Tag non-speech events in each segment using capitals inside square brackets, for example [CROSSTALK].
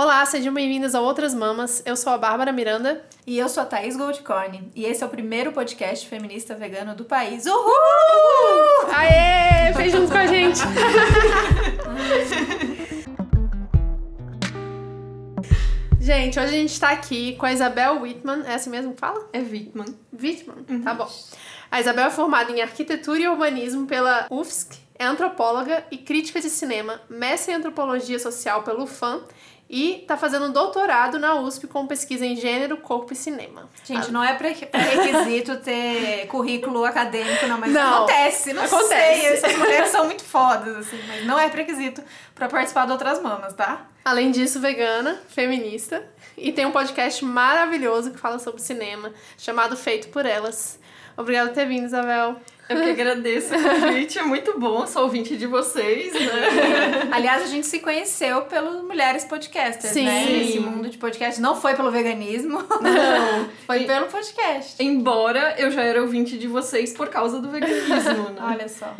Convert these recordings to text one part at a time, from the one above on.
Olá, sejam bem-vindos a Outras Mamas. Eu sou a Bárbara Miranda. E eu sou a Thaís Goldcorn. E esse é o primeiro podcast feminista vegano do país. Uhul! Aê! Fez junto com a gente. [LAUGHS] gente, hoje a gente tá aqui com a Isabel Whitman. É assim mesmo que fala? É Whitman. Whitman, tá bom. A Isabel é formada em Arquitetura e Urbanismo pela UFSC, é antropóloga e crítica de cinema, mestre em Antropologia Social pelo UFAM e tá fazendo um doutorado na USP com pesquisa em gênero, corpo e cinema. Gente, não é pré-requisito ter currículo acadêmico, não, mas Não, acontece, não acontece. sei. Essas mulheres são muito fodas, assim, mas não é pré-requisito pra participar de outras mamas, tá? Além disso, vegana, feminista e tem um podcast maravilhoso que fala sobre cinema, chamado Feito por Elas. Obrigada por ter vindo, Isabel. Eu que agradeço o convite, é muito bom, sou ouvinte de vocês, né? [LAUGHS] Aliás, a gente se conheceu pelo Mulheres Podcasters, Sim. né? Esse mundo de podcast não foi pelo veganismo, Não, [LAUGHS] foi pelo podcast. embora eu já era ouvinte de vocês por causa do veganismo, né? [LAUGHS] Olha só.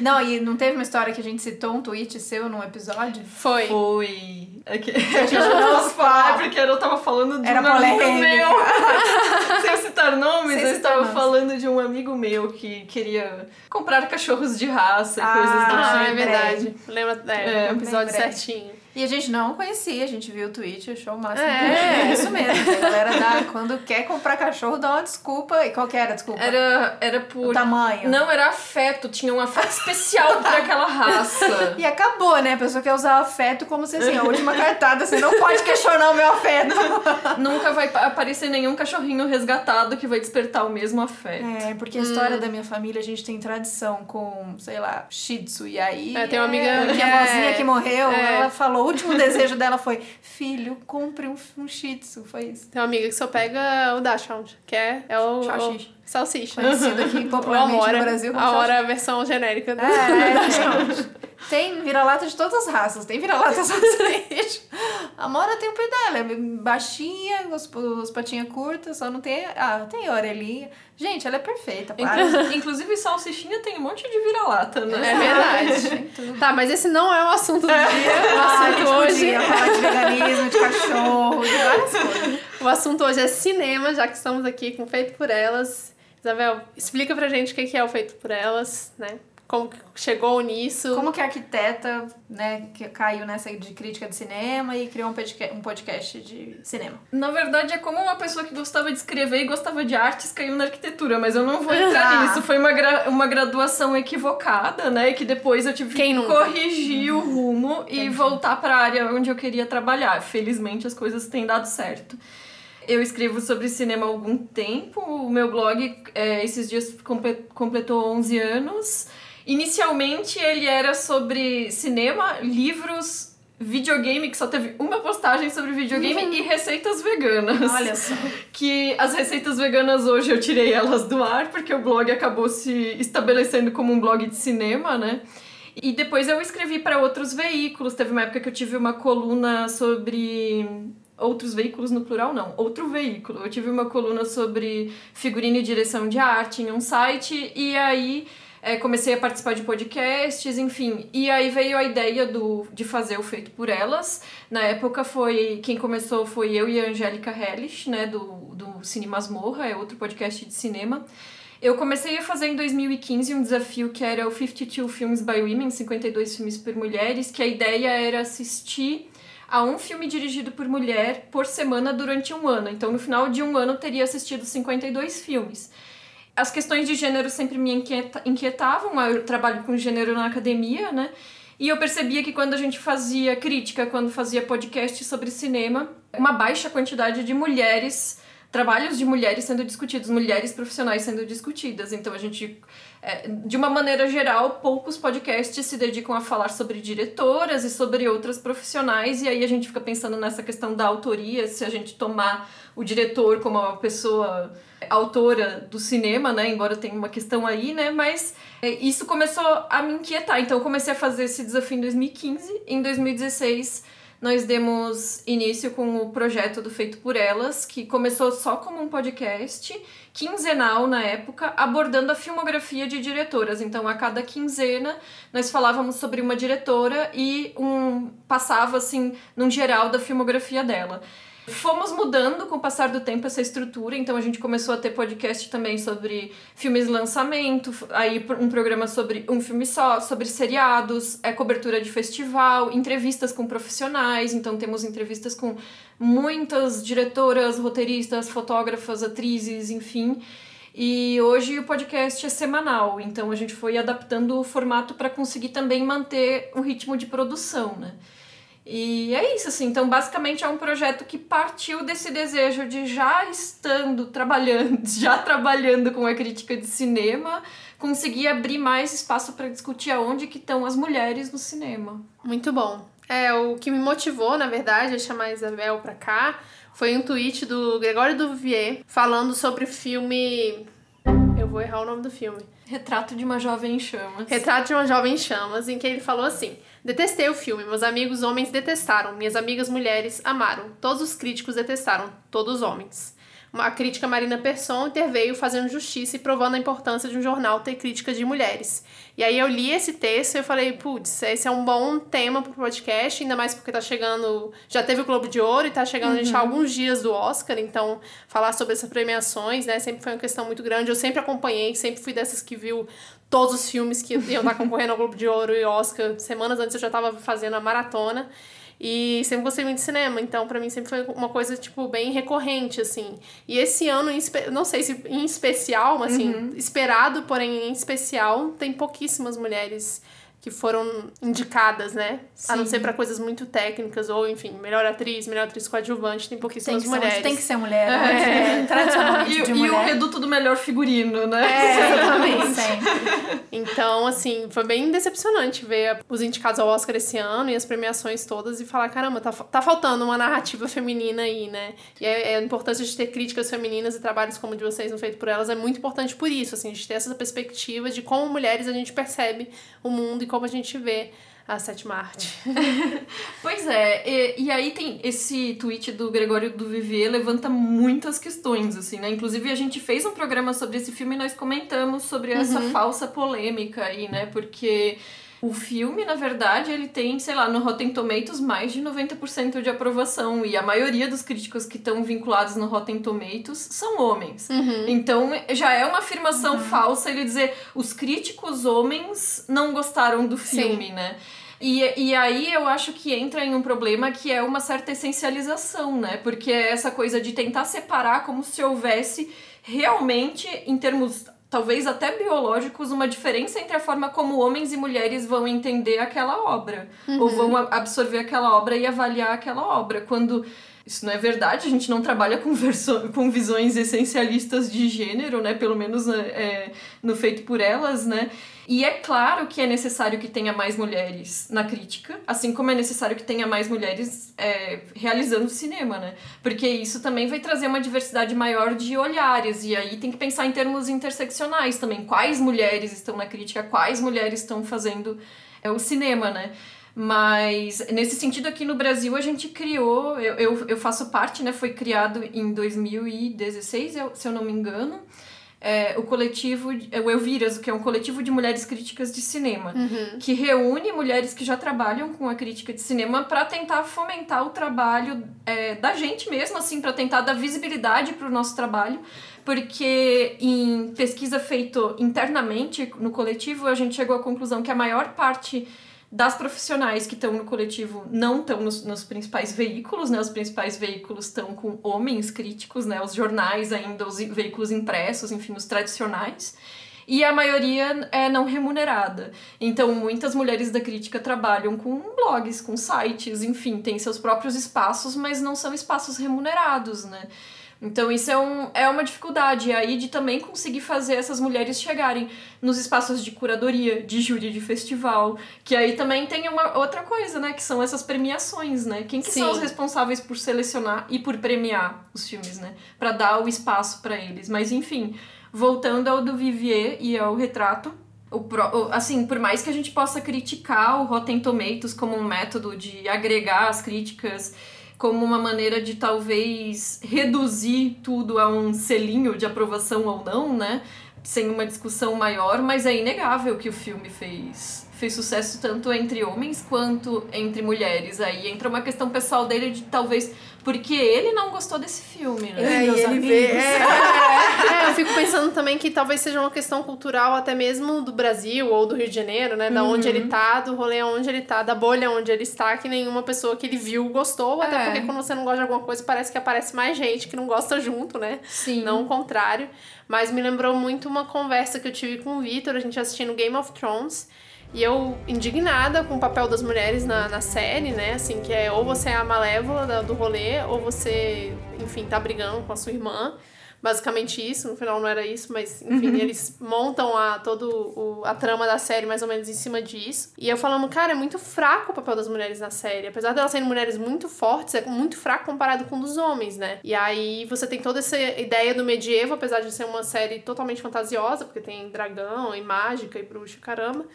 Não, e não teve uma história que a gente citou um tweet seu num episódio? Foi. Foi. É que... gente [LAUGHS] eu não não posso falar, fala. porque eu tava falando de Era um amigo polêmica. meu. [LAUGHS] [LAUGHS] Sem citar nomes, Sem eu citar estava nomes. falando de um amigo meu que queria comprar cachorros de raça e Ah, coisas do Ah, tipo. é lembrei. verdade. Lembra é, É, o episódio lembrei. certinho. E a gente não conhecia, a gente viu o tweet, achou o máximo. É. É isso mesmo. A galera dá, quando quer comprar cachorro, dá uma desculpa. E qual que era a desculpa? Era, era por... o tamanho. Não, era afeto, tinha um afeto especial [LAUGHS] pra aquela raça. E acabou, né? A pessoa quer usar afeto como se assim, a última cartada, você não pode questionar o meu afeto. [LAUGHS] Nunca vai pa- aparecer nenhum cachorrinho resgatado que vai despertar o mesmo afeto. É, porque a história da minha família, a gente tem tradição com, sei lá, shih tzu. E aí. É, tem uma amiga Minha que é- avózinha que morreu, é. ela falou, o último desejo dela foi: Filho, compre um, um shih tzu. Foi isso. Tem uma amiga que só pega o Dachshund, que é, é o, Salsicha. Salsicha. Conhecido aqui [LAUGHS] O popularmente Amora. no Brasil A hora é a versão genérica do, É, [LAUGHS] é. Tem vira-lata de todas as raças. Tem vira-lata [LAUGHS] salsicha. A Mora tem o pé dela. É baixinha, os, os patinhas curtas, só não tem... Ah, tem a orelhinha. Gente, ela é perfeita, para. Inclu- Inclusive, salsichinha tem um monte de vira-lata, né? É verdade. Tá, mas esse não é o assunto do dia. O Ah, a assunto gente hoje, podia falar de veganismo, de cachorro, de várias coisas. O assunto hoje é cinema, já que estamos aqui com Feito por Elas. Isabel, explica pra gente o que é o Feito por Elas, né? Como que chegou nisso. Como que a arquiteta, né, que caiu nessa de crítica de cinema e criou um podcast, um podcast de cinema? Na verdade, é como uma pessoa que gostava de escrever e gostava de artes caiu na arquitetura, mas eu não vou entrar [LAUGHS] Ah. nisso. Foi uma, gra- uma graduação equivocada, né? E que depois eu tive Quem que nunca? corrigir o rumo e voltar para a área onde eu queria trabalhar. Felizmente, as coisas têm dado certo. Eu escrevo sobre cinema há algum tempo. O meu blog, é, esses dias, comple- completou 11 anos. Inicialmente, ele era sobre cinema, livros, videogame, que só teve uma postagem sobre videogame, e receitas veganas. Olha só. [LAUGHS] Que as receitas veganas hoje eu tirei elas do ar, porque o blog acabou se estabelecendo como um blog de cinema, né? E depois eu escrevi para outros veículos. Teve uma época que eu tive uma coluna sobre outros veículos no plural, não, outro veículo. Eu tive uma coluna sobre figurino e direção de arte em um site, e aí é, comecei a participar de podcasts, enfim. E aí veio a ideia do, de fazer o Feito por Elas. Na época foi. Quem começou foi eu e a Angélica Hellish, né, do, do Cine Masmorra, é outro podcast de cinema. Eu comecei a fazer em 2015 um desafio que era o 52 Films by Women, 52 filmes por mulheres, que a ideia era assistir a um filme dirigido por mulher por semana durante um ano. Então, no final de um ano, teria assistido 52 filmes. As questões de gênero sempre me inquieta- inquietavam, eu trabalho com gênero na academia, né? E eu percebia que quando a gente fazia crítica, quando fazia podcast sobre cinema, uma baixa quantidade de mulheres, trabalhos de mulheres sendo discutidos, mulheres profissionais sendo discutidas. Então a gente, é, de uma maneira geral, poucos podcasts se dedicam a falar sobre diretoras e sobre outras profissionais, e aí a gente fica pensando nessa questão da autoria, se a gente tomar o diretor como uma pessoa autora do cinema, né? Embora tenha uma questão aí, né? Mas é, isso começou a me inquietar. Então eu comecei a fazer esse desafio em 2015. Em 2016 nós demos início com o projeto do Feito por Elas, que começou só como um podcast, quinzenal na época, abordando a filmografia de diretoras. Então, a cada quinzena, nós falávamos sobre uma diretora e um passava assim, num geral da filmografia dela. Fomos mudando com o passar do tempo essa estrutura, então a gente começou a ter podcast também sobre filmes lançamento, aí um programa sobre um filme só, sobre seriados, é cobertura de festival, entrevistas com profissionais, então temos entrevistas com muitas diretoras, roteiristas, fotógrafas, atrizes, enfim. E hoje o podcast é semanal, então a gente foi adaptando o formato para conseguir também manter o ritmo de produção, né? E é isso, assim. Então, basicamente, é um projeto que partiu desse desejo de já estando trabalhando, [LAUGHS] já trabalhando com a crítica de cinema, conseguir abrir mais espaço para discutir aonde que estão as mulheres no cinema. Muito bom. É, o que me motivou, na verdade, a chamar a Isabel pra cá foi um tweet do Gregório Duvier falando sobre o filme. Eu vou errar o nome do filme. Retrato de uma Jovem em Chamas. Retrato de uma Jovem em Chamas, em que ele falou assim. Detestei o filme, meus amigos homens detestaram, minhas amigas mulheres amaram, todos os críticos detestaram, todos homens. Uma crítica Marina Persson interveio fazendo justiça e provando a importância de um jornal ter crítica de mulheres. E aí eu li esse texto e eu falei, putz, esse é um bom tema pro podcast, ainda mais porque tá chegando, já teve o Globo de Ouro e tá chegando uhum. a gente alguns dias do Oscar, então falar sobre essas premiações, né, sempre foi uma questão muito grande. Eu sempre acompanhei, sempre fui dessas que viu todos os filmes que iam estar concorrendo ao Globo de Ouro e Oscar. Semanas antes eu já estava fazendo a maratona. E sempre gostei muito de cinema, então para mim sempre foi uma coisa, tipo, bem recorrente, assim. E esse ano, não sei se em especial, mas assim, uhum. esperado, porém em especial, tem pouquíssimas mulheres que foram indicadas, né? Sim. A não ser para coisas muito técnicas, ou enfim, melhor atriz, melhor atriz coadjuvante, tem pouquíssimas tem mulheres. Ser, tem que ser mulher, né? É. Tradicionalmente e, de mulher. E o reduto do melhor figurino, né? É, exatamente. [LAUGHS] então, assim, foi bem decepcionante ver os indicados ao Oscar esse ano e as premiações todas e falar, caramba, tá, tá faltando uma narrativa feminina aí, né? E é, é a importância de ter críticas femininas e trabalhos como o de vocês no Feito por Elas é muito importante por isso, assim, de ter essa perspectiva de como mulheres a gente percebe o mundo e como a gente vê a sétima arte. [LAUGHS] pois é, e, e, aí tem esse tweet do Gregório do Vivier levanta muitas questões, assim, né? Inclusive a gente fez um programa sobre esse filme e nós comentamos sobre essa uhum. falsa polêmica aí, né? Porque o filme, na verdade, ele tem, sei lá, no Rotten Tomatoes mais de 90% de aprovação. E a maioria dos críticos que estão vinculados no Rotten Tomatoes são homens. Uhum. Então já é uma afirmação uhum. falsa ele dizer os críticos homens não gostaram do filme, Sim. né? E, e aí eu acho que entra em um problema que é uma certa essencialização, né? Porque é essa coisa de tentar separar como se houvesse realmente, em termos talvez até biológicos, uma diferença entre a forma como homens e mulheres vão entender aquela obra, uhum. ou vão absorver aquela obra e avaliar aquela obra. Quando isso não é verdade, a gente não trabalha com, com visões essencialistas de gênero, né? Pelo menos é, no feito por elas, né? E é claro que é necessário que tenha mais mulheres na crítica, assim como é necessário que tenha mais mulheres é, realizando cinema, né? Porque isso também vai trazer uma diversidade maior de olhares, e aí tem que pensar em termos interseccionais também. Quais mulheres estão na crítica, quais mulheres estão fazendo é, o cinema, né? Mas nesse sentido aqui no Brasil a gente criou, eu, eu, eu faço parte, né? Foi criado em 2016, eu, se eu não me engano é, o coletivo, é, o Elviras, que é um coletivo de mulheres críticas de cinema, uhum. que reúne mulheres que já trabalham com a crítica de cinema para tentar fomentar o trabalho é, da gente mesmo, assim, para tentar dar visibilidade para o nosso trabalho, porque em pesquisa feita internamente no coletivo, a gente chegou à conclusão que a maior parte das profissionais que estão no coletivo não estão nos, nos, principais veículos, né? Os principais veículos estão com homens críticos, né? Os jornais ainda, os veículos impressos, enfim, os tradicionais. E a maioria é não remunerada. Então, muitas mulheres da crítica trabalham com blogs, com sites, enfim, têm seus próprios espaços, mas não são espaços remunerados, né? Então isso é, um, é uma dificuldade aí de também conseguir fazer essas mulheres chegarem nos espaços de curadoria, de júri de festival, que aí também tem uma outra coisa, né, que são essas premiações, né? Quem que são os responsáveis por selecionar e por premiar os filmes, né? Para dar o espaço para eles. Mas enfim, voltando ao do Vivier e ao retrato, o pro, assim, por mais que a gente possa criticar o Rotten Tomatoes como um método de agregar as críticas como uma maneira de talvez reduzir tudo a um selinho de aprovação ou não, né? Sem uma discussão maior, mas é inegável que o filme fez fez sucesso tanto entre homens quanto entre mulheres. Aí entra uma questão pessoal dele de talvez porque ele não gostou desse filme, né? É, e ele vê. É, é, [LAUGHS] é, eu fico pensando também que talvez seja uma questão cultural até mesmo do Brasil ou do Rio de Janeiro, né? Da uhum. onde ele tá, do rolê onde ele tá, da bolha onde ele está, que nenhuma pessoa que ele viu gostou. Até é. porque quando você não gosta de alguma coisa, parece que aparece mais gente que não gosta junto, né? Sim. Não o contrário. Mas me lembrou muito uma conversa que eu tive com o Vitor, a gente assistindo Game of Thrones. E eu, indignada com o papel das mulheres na, na série, né? Assim, que é ou você é a malévola da, do rolê, ou você, enfim, tá brigando com a sua irmã. Basicamente isso, no final não era isso, mas enfim, uhum. eles montam a, todo o, a trama da série mais ou menos em cima disso. E eu falando, cara, é muito fraco o papel das mulheres na série. Apesar de elas serem mulheres muito fortes, é muito fraco comparado com o dos homens, né? E aí você tem toda essa ideia do medievo, apesar de ser uma série totalmente fantasiosa, porque tem dragão e mágica e bruxa, caramba.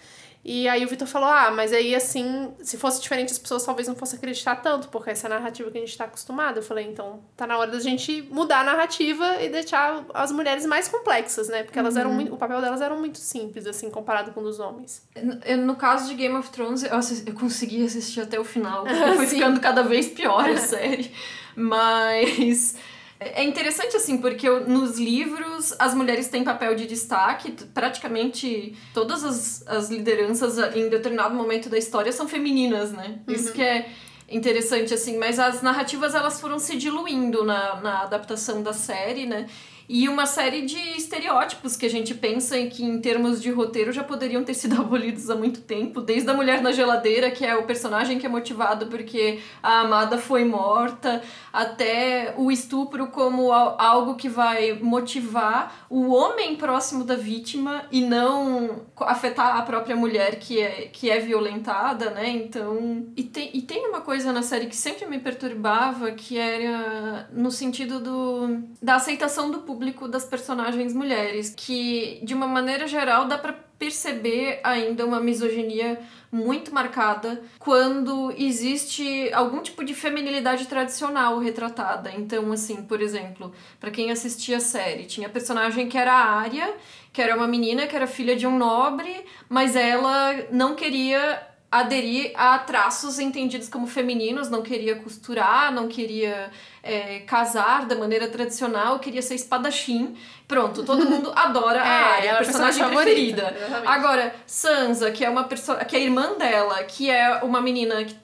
E aí o Vitor falou: ah, mas aí assim, se fosse diferente, as pessoas talvez não fossem acreditar tanto, porque essa é a narrativa que a gente está acostumado. Eu falei: então tá na hora da gente mudar a narrativa e deixar as mulheres mais complexas, né? Porque elas uhum. eram muito, o papel delas era muito simples, assim, comparado com o dos homens. No, no caso de Game of Thrones, eu, assisti, eu consegui assistir até o final, [LAUGHS] porque foi ficando cada vez pior a [LAUGHS] série. Mas. É interessante, assim, porque nos livros as mulheres têm papel de destaque, praticamente todas as, as lideranças em determinado momento da história são femininas, né? Uhum. Isso que é interessante, assim, mas as narrativas elas foram se diluindo na, na adaptação da série, né? E uma série de estereótipos que a gente pensa em que, em termos de roteiro, já poderiam ter sido [LAUGHS] abolidos há muito tempo, desde a mulher na geladeira, que é o personagem que é motivado porque a amada foi morta, até o estupro como algo que vai motivar o homem próximo da vítima e não afetar a própria mulher que é, que é violentada, né? Então. E tem, e tem uma coisa na série que sempre me perturbava, que era no sentido do, da aceitação do público público das personagens mulheres, que de uma maneira geral dá para perceber ainda uma misoginia muito marcada quando existe algum tipo de feminilidade tradicional retratada. Então, assim, por exemplo, para quem assistia a série, tinha personagem que era a Arya, que era uma menina que era filha de um nobre, mas ela não queria aderir a traços entendidos como femininos, não queria costurar, não queria é, casar da maneira tradicional, queria ser espadachim. Pronto, todo [LAUGHS] mundo adora a Arya, é, a personagem, personagem preferida. Agora, Sansa, que é uma pessoa, que é a irmã dela, que é uma menina que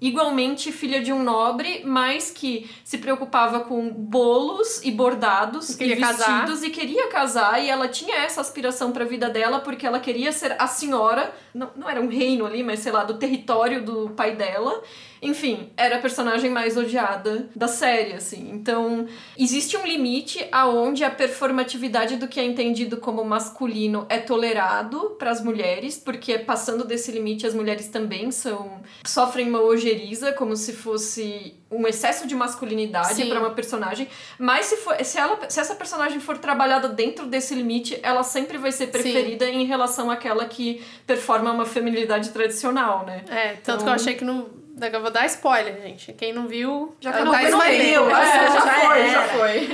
igualmente filha de um nobre, mas que se preocupava com bolos e bordados e vestidos casar. e queria casar e ela tinha essa aspiração para a vida dela porque ela queria ser a senhora, não, não era um reino ali, mas sei lá, do território do pai dela. Enfim, era a personagem mais odiada da série, assim. Então, existe um limite aonde a performatividade do que é entendido como masculino é tolerado para as mulheres, porque passando desse limite as mulheres também são sofrem uma ojeriza como se fosse um excesso de masculinidade para uma personagem, mas se for, se ela se essa personagem for trabalhada dentro desse limite, ela sempre vai ser preferida Sim. em relação àquela que performa uma feminilidade tradicional, né? É, tanto então... que eu então achei que no eu vou dar spoiler, gente. Quem não viu, já não, tá não viu. É, já, já, foi, já foi.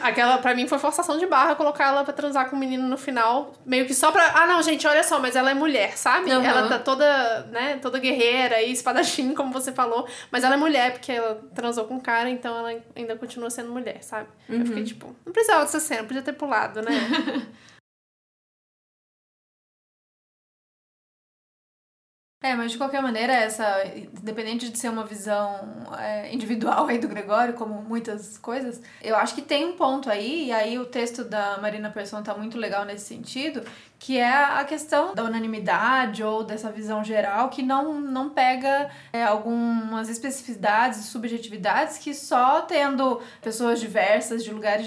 Aquela, pra mim, foi forçação de barra colocar ela pra transar com o menino no final. Meio que só pra. Ah, não, gente, olha só, mas ela é mulher, sabe? Uhum. Ela tá toda, né, toda guerreira e espadachim, como você falou. Mas ela é mulher, porque ela transou com um cara, então ela ainda continua sendo mulher, sabe? Uhum. Eu fiquei tipo, não precisava dessa cena, podia ter pulado, né? [LAUGHS] É, mas de qualquer maneira, essa, independente de ser uma visão é, individual aí do Gregório, como muitas coisas, eu acho que tem um ponto aí, e aí o texto da Marina Persson tá muito legal nesse sentido, que é a questão da unanimidade ou dessa visão geral que não, não pega é, algumas especificidades e subjetividades que só tendo pessoas diversas, de lugares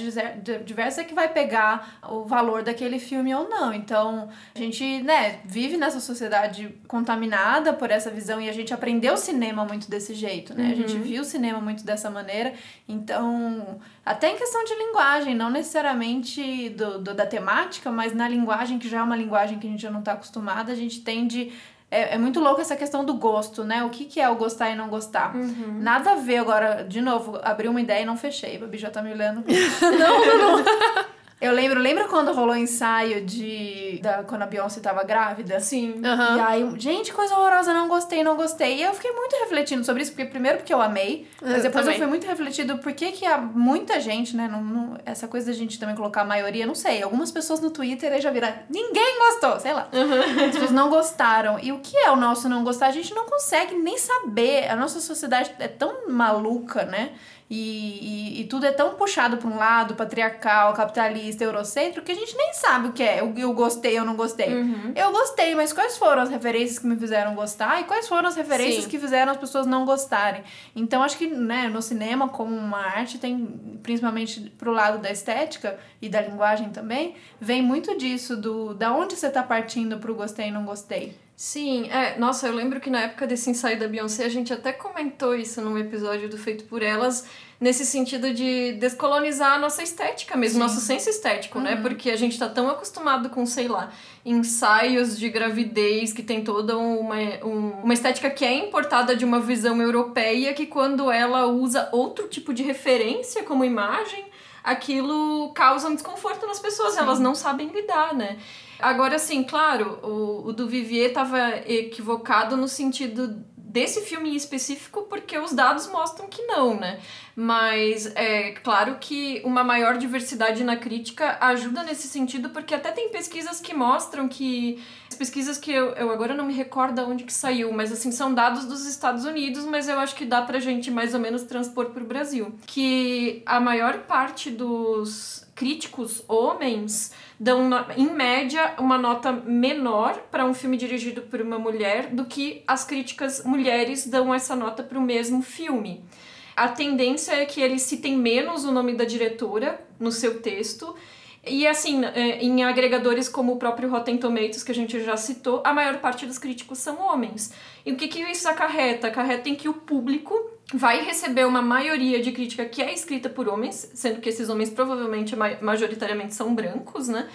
diversos, é que vai pegar o valor daquele filme ou não. Então, a gente, né, vive nessa sociedade contaminada por essa visão e a gente aprendeu o cinema muito desse jeito, né? Uhum. A gente uhum. viu o cinema muito dessa maneira. Então, até em questão de linguagem, não necessariamente do, do, da temática, mas na linguagem que já é uma linguagem que a gente já não tá acostumada, a gente tende é, é muito louco essa questão do gosto, né? O que, que é o gostar e não gostar. Uhum. Nada a ver agora, de novo, abri uma ideia e não fechei. Babi já tá me olhando. [LAUGHS] [LAUGHS] não, não, não. Eu lembro, lembra quando rolou o ensaio de. Da, quando a Beyoncé tava grávida? Sim. Aham. E aí, gente, coisa horrorosa, não gostei, não gostei. E eu fiquei muito refletindo sobre isso, porque primeiro porque eu amei, mas Eu depois eu fui muito refletido por que que há muita gente, né, não, não- essa coisa da gente também colocar a maioria, não sei, algumas pessoas no Twitter aí já viram, ninguém gostou, sei lá. As pessoas não gostaram. E o que é o nosso não gostar? A gente não consegue nem saber. A nossa sociedade é tão maluca, né? E, e, e tudo é tão puxado para um lado, patriarcal, capitalista, eurocêntrico, que a gente nem sabe o que é. Eu, eu gostei, eu não gostei. Eu gostei, mas quais foram as referências que me fizeram gostar e quais foram as referências Sim. que fizeram as pessoas não gostarem? Então, acho que né, no cinema, como uma arte, tem principalmente pro lado da estética e da linguagem também, vem muito disso, do da onde você tá partindo pro gostei e não gostei. Sim, é. Nossa, eu lembro que na época desse ensaio da Beyoncé, a gente até comentou isso num episódio do Feito por Elas, nesse sentido de descolonizar a nossa estética mesmo, nosso senso estético, né? Porque a gente tá tão acostumado com, sei lá, ensaios de gravidez que tem toda uma, um- uma estética que é importada de uma visão europeia, que quando ela usa outro tipo de referência como imagem, aquilo causa um desconforto nas pessoas, elas não sabem lidar, né? Agora, assim, claro, o, o do Vivier estava equivocado no sentido desse filme em específico, porque os dados mostram que não, né? Mas é claro que uma maior diversidade na crítica ajuda nesse sentido, porque até tem pesquisas que mostram que. As pesquisas que eu, eu agora não me recordo onde que saiu, mas assim, são dados dos Estados Unidos, mas eu acho que dá pra gente mais ou menos transpor pro Brasil. Que a maior parte dos críticos homens dão, em média, uma nota menor para um filme dirigido por uma mulher do que as críticas mulheres dão essa nota para o mesmo filme. A tendência é que eles citem menos o nome da diretora no seu texto. E assim, é, em agregadores como o próprio Rotten Tomatoes, que a gente já citou, a maior parte dos críticos são homens. E o que, que isso acarreta? Acarreta em que o público vai receber uma maioria de crítica que é escrita por homens, sendo que esses homens provavelmente ma- majoritariamente são brancos, né?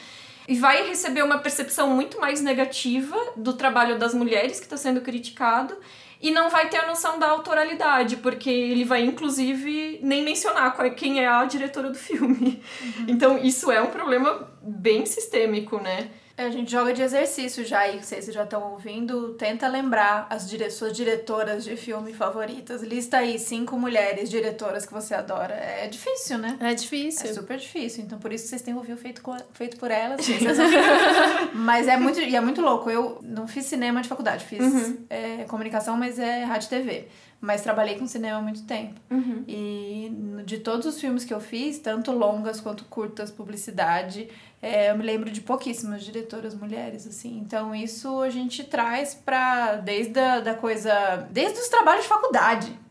E vai receber uma percepção muito mais negativa do trabalho das mulheres que está sendo criticado e não vai ter a noção da autoralidade, porque ele vai inclusive nem mencionar é- quem é a diretora do filme. Então isso é um problema bem sistêmico, né? É, A gente joga de exercício já aí, vocês já estão ouvindo. Tenta lembrar as dire suas diretoras de filme favoritas. Lista aí cinco mulheres diretoras que você adora. É difícil, né? É É difícil. super difícil, então por isso que vocês têm que ouvir o feito, feito por elas. [LAUGHS] mas é muito, e é muito louco. Eu não fiz cinema de faculdade, fiz é, comunicação, mas é rádio e TV. Mas trabalhei com cinema há muito tempo. E de todos os filmes que eu fiz, tanto longas quanto curtas, publicidade, é, eu me lembro de pouquíssimas diretoras mulheres, assim. Então isso a gente traz pra, desde a, da coisa, desde os trabalhos de faculdade.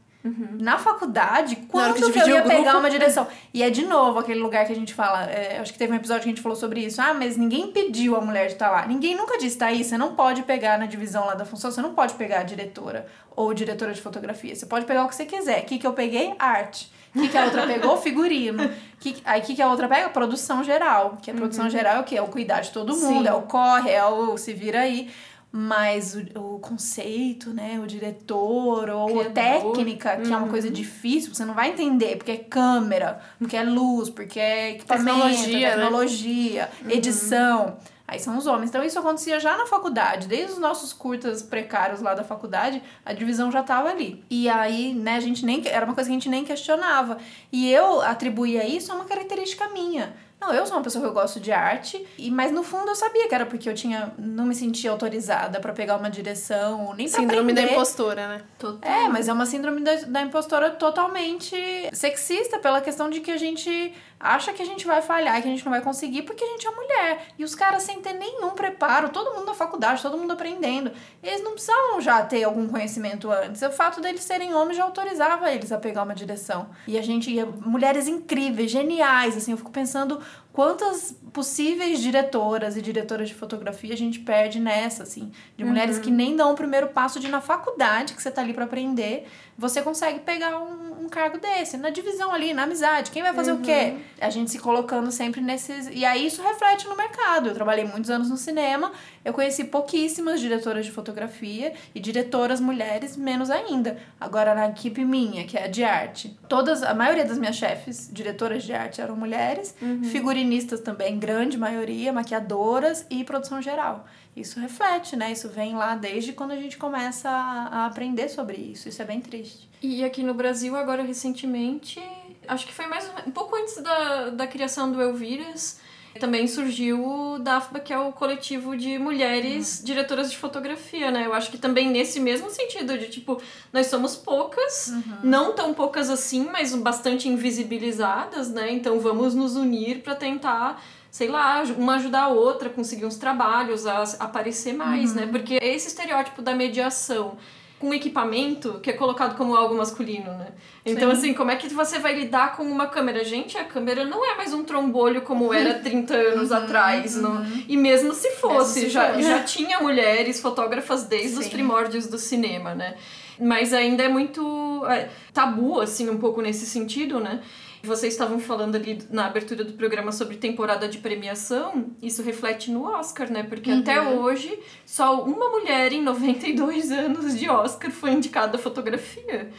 Na faculdade, hora quando que que, eu ia grupo. pegar uma direção? E é de novo aquele lugar que a gente fala. é, acho que teve um episódio que a gente falou sobre isso. Ah, mas ninguém pediu a mulher de estar lá. Ninguém nunca disse, tá aí, você não pode pegar na divisão lá da função, você não pode pegar a diretora ou diretora de fotografia. Você pode pegar o que você quiser. O que, que eu peguei? Arte. O que, que a outra pegou? [LAUGHS] Figurino. Que, aí o que, que a outra pega? Produção geral. Que a produção geral é o quê? É o cuidar de todo mundo, Sim. é o corre, é o se vira aí. Mas o, o conceito, né? O diretor ou a Criador. técnica, que é uma coisa difícil, você não vai entender, porque é câmera, porque é luz, porque é equipamento, Tecnologia, né? tecnologia, edição. Aí são os homens. Então isso acontecia já na faculdade. Desde os nossos curtas precários lá da faculdade, a divisão já tava ali. E aí, né, a gente nem. Era uma coisa que a gente nem questionava. E eu atribuía isso a uma característica minha. Não, eu sou uma pessoa que eu gosto de arte, e mas no fundo eu sabia que era porque eu tinha não me sentia autorizada pra pegar uma direção, nem pra Síndrome da aprender. impostura, né? É, mas é uma síndrome da, da impostora totalmente sexista pela questão de que a gente acha que a gente vai falhar, que a gente não vai conseguir porque a gente é mulher. E os caras sem ter nenhum preparo, todo mundo na faculdade, todo mundo aprendendo. Eles não precisavam já ter algum conhecimento antes. O fato deles serem homens já autorizava eles a pegar uma direção. E a gente ia mulheres incríveis, geniais, assim, eu fico pensando quantas possíveis diretoras e diretoras de fotografia a gente perde nessa, assim, de mulheres que nem dão o primeiro passo de ir na faculdade, que você tá ali pra aprender, você consegue pegar um, um cargo desse? Na divisão ali, na amizade, quem vai fazer o quê? A gente se colocando sempre nesses. E aí isso reflete no mercado. Eu trabalhei muitos anos no cinema, eu conheci pouquíssimas diretoras de fotografia e diretoras mulheres, menos ainda. Agora, na equipe minha, que é a de arte, todas, a maioria das minhas chefes, diretoras de arte, eram mulheres, figurinistas também, grande maioria, maquiadoras e produção geral. Isso reflete, né? Isso vem lá desde quando a gente começa a, a aprender sobre isso. Isso é bem triste. E aqui no Brasil, agora recentemente, acho que foi mais um pouco antes da, da criação do Elviras, também surgiu o DAFBA, que é o coletivo de mulheres diretoras de fotografia, né? Eu acho que também nesse mesmo sentido, de tipo, nós somos poucas, não tão poucas assim, mas bastante invisibilizadas, né? Então vamos nos unir para tentar sei lá, uma ajudar a outra, conseguir uns trabalhos, a aparecer mais, né? Porque esse estereótipo da mediação com equipamento que é colocado como algo masculino, né? Então, assim, como é que você vai lidar com uma câmera? Gente, a câmera não é mais um trombolho como era [LAUGHS] 30 anos atrás. Não... E mesmo se fosse, se já, fosse. já tinha mulheres fotógrafas desde os Sim. primórdios do cinema, né? Mas ainda é muito é, tabu, assim, um pouco nesse sentido, né? Vocês estavam falando ali na abertura do programa sobre temporada de premiação, isso reflete no Oscar, né? Porque até hoje, só uma mulher em 92 anos de Oscar foi indicada a fotografia.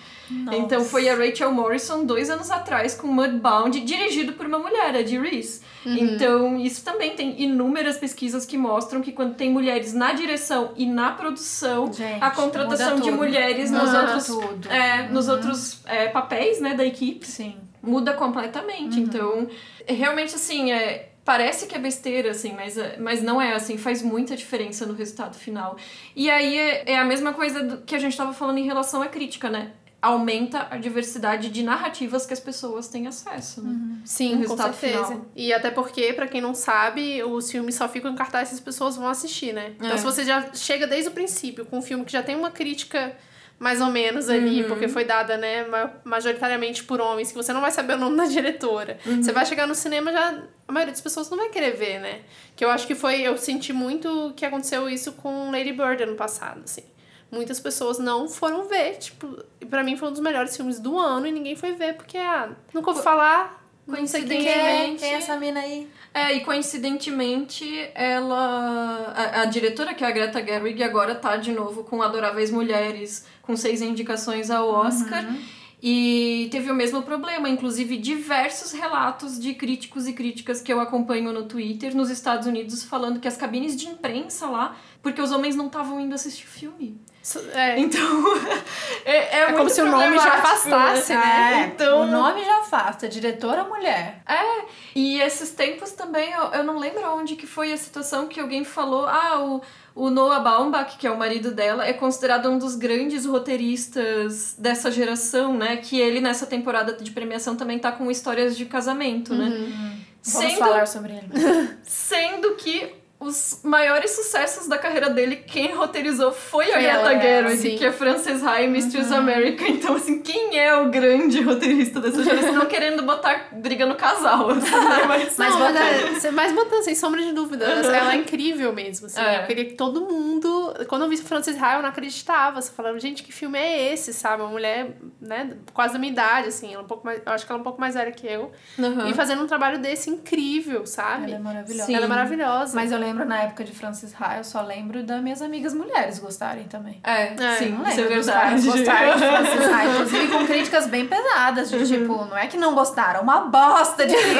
Então foi a Rachel Morrison, dois anos atrás, com Mudbound, dirigido por uma mulher, a de Reese. Então, isso também tem inúmeras pesquisas que mostram que quando tem mulheres na direção e na produção, Gente, a contratação de mulheres nos outros, tudo. é, nos outros é, papéis né, da equipe Sim. Muda completamente. Então, é realmente assim, é, parece que é besteira, assim, mas, é- mas não é assim, faz muita diferença no resultado final. E aí é, é a mesma coisa do que a gente estava falando em relação à crítica, né? Aumenta a diversidade de narrativas que as pessoas têm acesso. Né? Sim, no com certeza. final. E até porque, pra quem não sabe, os filmes só ficam em cartaz se as pessoas vão assistir, né? Então, É. se você já chega desde o princípio com um filme que já tem uma crítica mais ou menos ali, Uhum. porque foi dada, né, ma- majoritariamente por homens, que você não vai saber o nome da diretora. Uhum. Você vai chegar no cinema já a maioria das pessoas não vai querer ver, né? Que eu acho que foi, eu senti muito que aconteceu isso com Lady Bird ano passado, assim. Muitas pessoas não foram ver, tipo, e pra mim foi um dos melhores filmes do ano e ninguém foi ver porque ah, nunca ouvi falar, quem Quem é. Quem é essa mina aí? É, e coincidentemente, ela. A, a diretora, que é a Greta Gerwig, agora tá de novo com Adoráveis Mulheres, com seis indicações ao Oscar. E teve o mesmo problema, inclusive diversos relatos de críticos e críticas que eu acompanho no Twitter nos Estados Unidos falando que as cabines de imprensa lá, porque os homens não estavam indo assistir o filme. É, Então, [LAUGHS] é, é, É como se o nome já afastasse, né? É, Então- o nome já afasta. Diretora mulher. É, e esses tempos também, eu, eu não lembro onde que foi a situação que alguém falou, ah, o, o Noah Baumbach, que é o marido dela, é considerado um dos grandes roteiristas dessa geração, né? Que ele, nessa temporada de premiação, também tá com histórias de casamento, né? Vamos Sendo, falar sobre ele. [LAUGHS] sendo que os maiores sucessos da carreira dele, quem roteirizou foi a Foi Greta ela, é, Gerwig, que é Frances Ha e Mistress America. [LAUGHS] Então, assim, quem é o grande roteirista dessa geração? Não querendo botar briga no casal, [LAUGHS] assim, né? Mas, Mas, não, bota, você- mas botando, sem sombra de dúvida, ela é incrível mesmo, assim. É. Eu queria que todo mundo... Quando eu vi Frances Ha, eu não acreditava. Você falava, gente, que filme é esse, sabe? Uma mulher, né, quase da minha idade, assim. Ela é um pouco mais, eu acho que ela é um pouco mais velha que eu. Aham. E fazendo um trabalho desse incrível, sabe? Ela é maravilhosa. Sim. Ela é maravilhosa. Mas eu lembro na época de Francis Ha, eu só lembro das minhas amigas mulheres gostarem também. É, É, sim, Não isso é lembro dos caras verdade. gostarem de [LAUGHS] Francis Ha, inclusive com [LAUGHS] críticas bem pesadas, de tipo, não é que não gostaram, uma bosta de [LAUGHS] filme.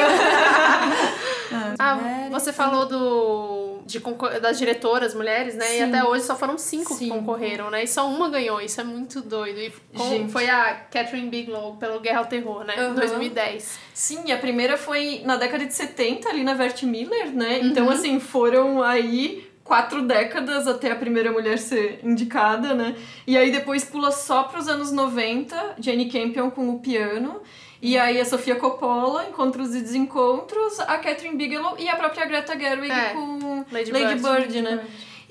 Ah, você falou do, de das diretoras mulheres, né? E Sim. até hoje só foram cinco que Sim. concorreram, né? E só uma ganhou, isso é muito doido. E com- foi a Catherine Bigelow pelo Guerra ao Terror, né? Aham. 2010. Sim, a primeira foi na década de 70, ali na Vert Miller, né? Então, assim, foram aí quatro décadas até a primeira mulher ser indicada, né? E aí depois pula só pros anos 90, Jane Campion com o piano. E aí a Sofia Coppola, Encontros e Desencontros, a Catherine Bigelow e a própria Greta Gerwig É, com Lady Lady, Bird. Bird, né?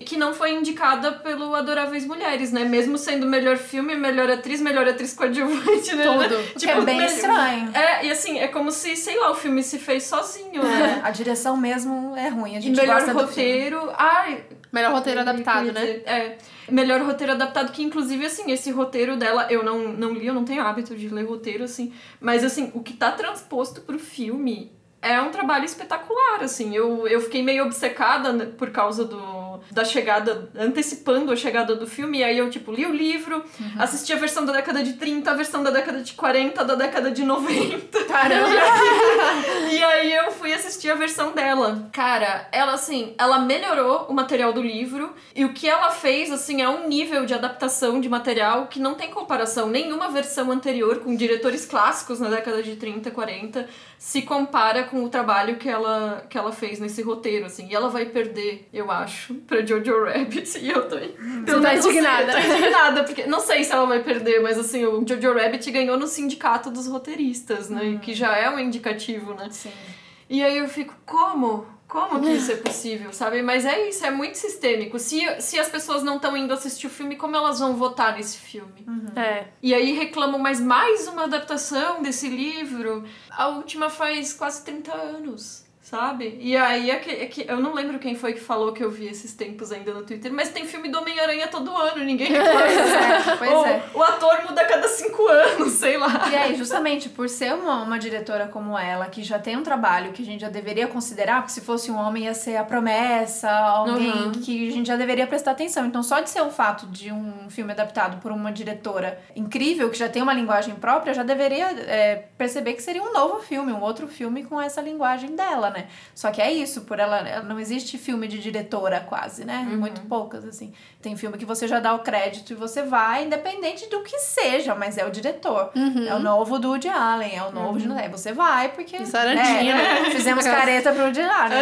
Que não foi indicada pelo Adoráveis Mulheres, né? Mesmo sendo melhor filme, melhor atriz, melhor atriz coadjuvante, né? Tudo. [LAUGHS] Que é bem estranho. É, e assim, é como se, sei lá, o filme se fez sozinho, né? É, a direção mesmo é ruim, a E gente melhor gosta do filme. roteiro. Ai, Melhor roteiro adaptado, né? É. Melhor roteiro adaptado, que inclusive, assim, esse roteiro dela, eu não, não li, eu não tenho hábito de ler roteiro, assim. Mas, assim, o que tá transposto pro filme é um trabalho espetacular, assim. Eu, eu fiquei meio obcecada né, por causa do, da chegada, antecipando a chegada do filme. E aí eu, tipo, li o livro, assisti a versão da década de 30, a versão da década de 40, da década de 90. Caramba! [LAUGHS] E aí eu fui assistir a versão dela. Cara, ela assim, ela melhorou o material do livro e o que ela fez assim é um nível de adaptação de material que não tem comparação. Nenhuma versão anterior com diretores clássicos na década de 30, 40 se compara com o trabalho que ela que ela fez nesse roteiro assim. E ela vai perder, eu acho, para Jojo Rabbit e eu tô eu tá sei, indignada. eu tô indignada porque não sei se ela vai perder, mas assim, o Jojo Rabbit ganhou no sindicato dos roteiristas, né? Que já é um indicativo, né? Sim. E aí eu fico, como? Como que isso é possível, sabe? Mas é isso, é muito sistêmico. Se, se as pessoas não estão indo assistir o filme, como elas vão votar nesse filme? É. E aí reclamam mais mais uma adaptação desse livro. A última faz quase 30 anos. Sabe? E aí, é que, é que- eu não lembro quem foi que falou que eu vi esses tempos ainda no Twitter, mas tem filme do Homem-Aranha todo ano, ninguém [LAUGHS] reclama. É, pois Ou é. o ator muda a cada cinco anos, sei lá. E aí, justamente por ser uma, uma diretora como ela, que já tem um trabalho que a gente já deveria considerar, porque se fosse um homem ia ser a promessa, alguém Uhum. que a gente já deveria prestar atenção. Então, só de ser o fato de um filme adaptado por uma diretora incrível, que já tem uma linguagem própria, já deveria é, perceber que seria um novo filme, um outro filme com essa linguagem dela, né? Só que é isso, por ela, ela- não existe filme de diretora quase, né? Muito poucas, assim. Tem filme que você já dá o crédito e você vai, independente do que seja, mas é o diretor. É o novo do Woody Allen, é o novo de. Aí você vai, porque. Tarantino. né, [LAUGHS] fizemos careta pro Woody Allen.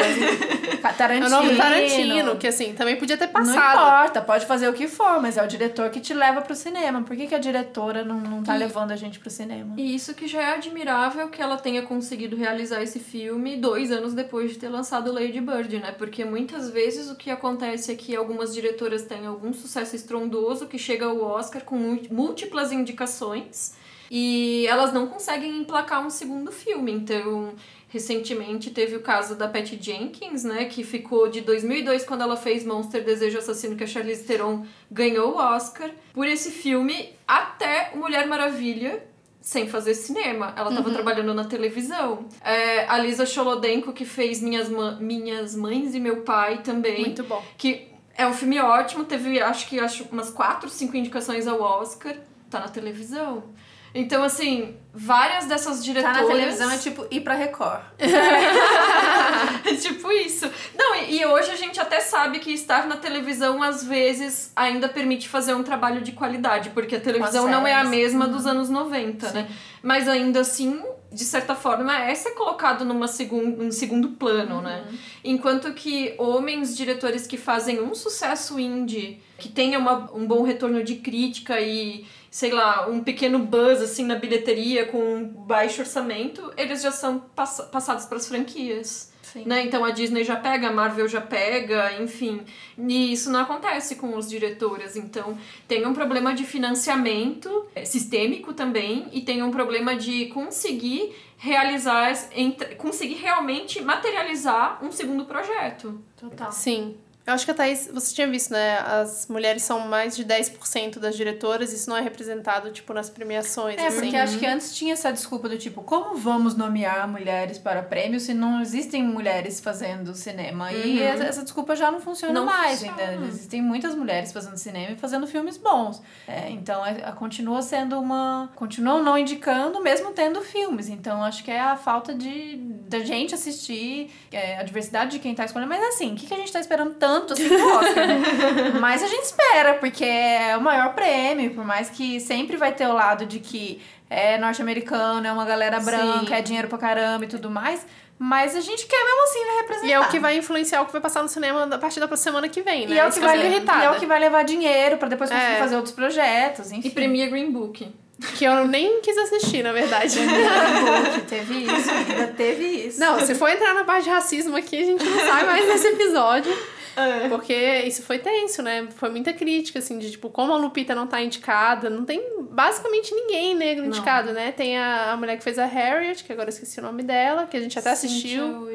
Mas, É Tarantino. o novo Tarantino, que assim, também podia ter Não passado. importa, pode fazer o que for, mas é o diretor que te leva pro cinema. Por que, que a diretora não, não tá E- levando a gente pro cinema? E isso que já é admirável que ela tenha conseguido realizar esse filme dois anos depois de ter lançado Lady Bird, né? Porque muitas vezes o que acontece é que algumas diretoras têm algum sucesso estrondoso que chega ao Oscar com múltiplas indicações e elas não conseguem emplacar um segundo filme. Então, recentemente teve o caso da Patty Jenkins, né? Que ficou de 2002, quando ela fez Monster Desejo Assassino, que a Charlize Theron ganhou o Oscar, por esse filme, até Mulher Maravilha, sem fazer cinema. Ela tava trabalhando na televisão. É, a Lisa Cholodenko, que fez Minhas, Ma- Minhas Mães e Meu Pai também. Muito bom. Que é um filme ótimo, teve acho que acho umas quatro, cinco indicações ao Oscar. Tá na televisão. Então, assim, várias dessas Tá diretoras. na televisão é tipo ir pra Record. [LAUGHS] É tipo isso. Não, e, e hoje a gente até sabe que estar na televisão às vezes ainda permite fazer um trabalho de qualidade, porque a televisão não é a séries. mesma dos anos 90, né? Mas ainda assim, de certa forma, é ser colocado numa segun, em segundo plano, né? Enquanto que homens diretores que fazem um sucesso indie, que tenha uma, um bom retorno de crítica e, sei lá, um pequeno buzz assim na bilheteria com um baixo orçamento, eles já são pass passados para as franquias. Sim. Né? Então a Disney já pega, a Marvel já pega, enfim. E isso não acontece com os diretores. Então tem um problema de financiamento é, sistêmico também e tem um problema de conseguir realizar, entre- conseguir realmente materializar um segundo projeto. Total. Sim. Eu acho que a Thaís, você tinha visto, né? As mulheres são mais de 10% das diretoras, isso não é representado, tipo, nas premiações, É, assim. porque acho que antes tinha essa desculpa do tipo, como vamos nomear mulheres para prêmios se não existem mulheres fazendo cinema? E essa, desculpa já não funciona Não mais funciona. ainda. Existem muitas mulheres fazendo cinema e fazendo filmes bons. É, então, é, continua sendo uma... Continuam não indicando, mesmo tendo filmes. Então, acho que é a falta de da gente assistir, é, a diversidade de quem tá escolhendo. Mas assim, o que, que a gente tá esperando tanto assim do Oscar, né? [LAUGHS] Mas a gente espera, porque é o maior prêmio, por mais que sempre vai ter o lado de que é norte-americano, é uma galera branca, Sim. é dinheiro pra caramba e tudo mais. Mas a gente quer mesmo assim né, representar. E é o que vai influenciar o que vai passar no cinema a partir da semana que vem, né? E é o que vai, e é o que vai levar dinheiro pra depois conseguir É. fazer outros projetos, enfim. E premia Green Book. Que eu nem quis assistir, na verdade. Book, teve isso, ainda teve isso. Não, se for entrar na parte de racismo aqui, a gente não sai mais desse episódio. É. Porque isso foi tenso, né? Foi muita crítica, assim, de tipo, como a Lupita não tá indicada, não tem basicamente ninguém negro Não. indicado, né? Tem a, a mulher que fez a Harriet, que agora eu esqueci o nome dela, que a gente até assistiu.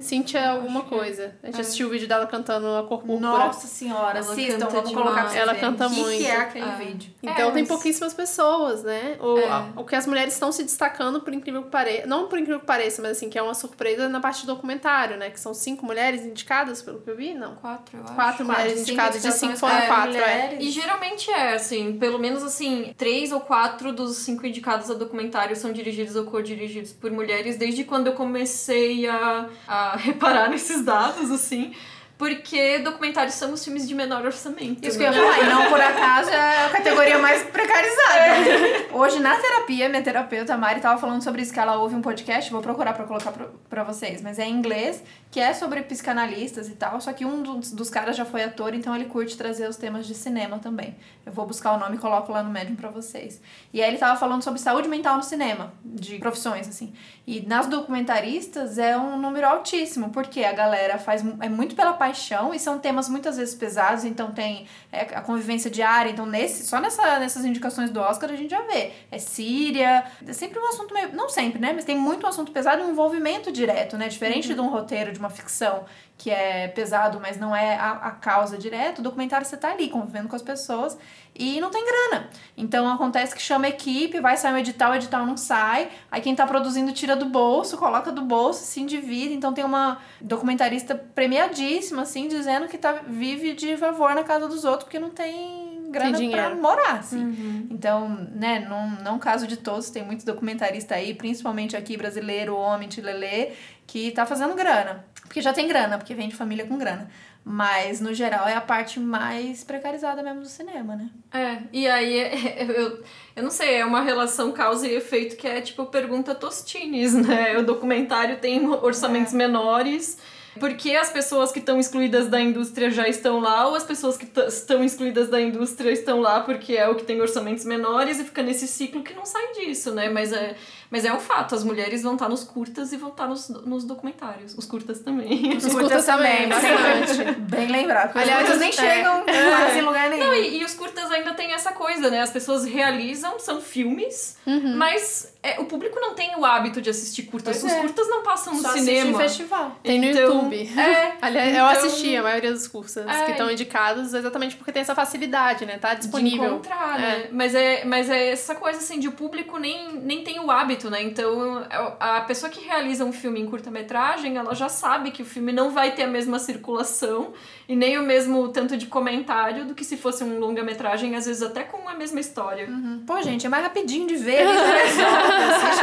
Cynthia alguma é. coisa. A gente assistiu o vídeo dela cantando a cor púrpura. Nossa senhora, Ela assistam, canta vamos colocar pra Ela canta que muito. que é aquele É. vídeo? Então É, tem mas- pouquíssimas pessoas, né? O, É. a- o que as mulheres estão se destacando, por incrível que pareça. Não por incrível que pareça, mas assim, que é uma surpresa na parte do documentário, né? Que são cinco mulheres indicadas, pelo que eu vi, não. Quatro, eu acho. Quatro mulheres indicadas, de cinco foram para quatro, é. E geralmente é, assim, pelo menos assim, três ou quatro dos cinco indicados a documentário são dirigidos ou co-dirigidos por mulheres, desde quando eu comecei a, a reparar [LAUGHS] nesses dados, assim. Porque documentários são os filmes de menor orçamento. Isso que né? eu ia falar, e não por acaso é a categoria mais precarizada. né? Hoje, na terapia, minha terapeuta, a Mari, tava falando sobre isso, que ela ouve um podcast, vou procurar pra colocar pra, pra vocês, mas é em inglês, que é sobre psicanalistas e tal, só que um dos, dos caras já foi ator, então ele curte trazer os temas de cinema também. Eu vou buscar o nome e coloco lá no Medium pra vocês. E aí ele tava falando sobre saúde mental no cinema, de profissões, assim. E nas documentaristas é um número altíssimo, porque a galera faz é muito pela paixão e são temas muitas vezes pesados, então tem é, a convivência diária, então nesse só nessa, nessas indicações do Oscar a gente já vê. É Síria, é sempre um assunto meio, não sempre, né, mas tem muito um assunto pesado e um envolvimento direto, né, diferente de um roteiro de uma ficção que é pesado, mas não é a, a causa direta, o documentário você tá ali convivendo com as pessoas e não tem grana. Então acontece que chama a equipe, vai sair um edital, o edital não sai, aí quem tá produzindo tira do bolso, coloca do bolso, se endivida. Então tem uma documentarista premiadíssima, assim, dizendo que tá, vive de favor na casa dos outros porque não tem grana pra dinheiro. morar, assim. Então, né, não, não caso de todos, tem muitos documentaristas aí, principalmente aqui brasileiro, homem, tilelê, que tá fazendo grana. Porque já tem grana, porque vem de família com grana. Mas, no geral, é a parte mais precarizada mesmo do cinema, né? É, e aí [LAUGHS] é- eu, eu não sei, é uma relação causa e efeito que é tipo pergunta Tostines, né? O documentário tem orçamentos menores. Porque as pessoas que estão excluídas da indústria já estão lá, ou as pessoas que estão excluídas da indústria estão lá porque é o que tem orçamentos menores e fica nesse ciclo que não sai disso, né? Mas é, mas é um fato, as mulheres vão estar nos curtas e vão estar nos, nos documentários. Os curtas também. Os curtas também, bastante. Bem lembrado. Aliás, curtas nem é. chegam quase em lugar nenhum. Não, e, e os curtas ainda tem essa coisa, né? As pessoas realizam, são filmes, mas é, o público não tem o hábito de assistir curtas. Pois Os é. curtas não passam no Só cinema. em festival. Tem no Então, YouTube. É, [LAUGHS] Aliás, eu então- assisti a maioria dos cursos É, que estão indicados exatamente porque tem essa facilidade, né? Tá de disponível. encontrar, né? Mas é, mas é essa coisa assim de o público nem, nem tem o hábito, né? Então a pessoa que realiza um filme em curta-metragem, ela já sabe que o filme não vai ter a mesma circulação e nem o mesmo tanto de comentário do que se fosse um longa-metragem, às vezes até com a mesma história. Uhum. Pô, gente, é mais rapidinho de ver. resolve. [LAUGHS] assiste,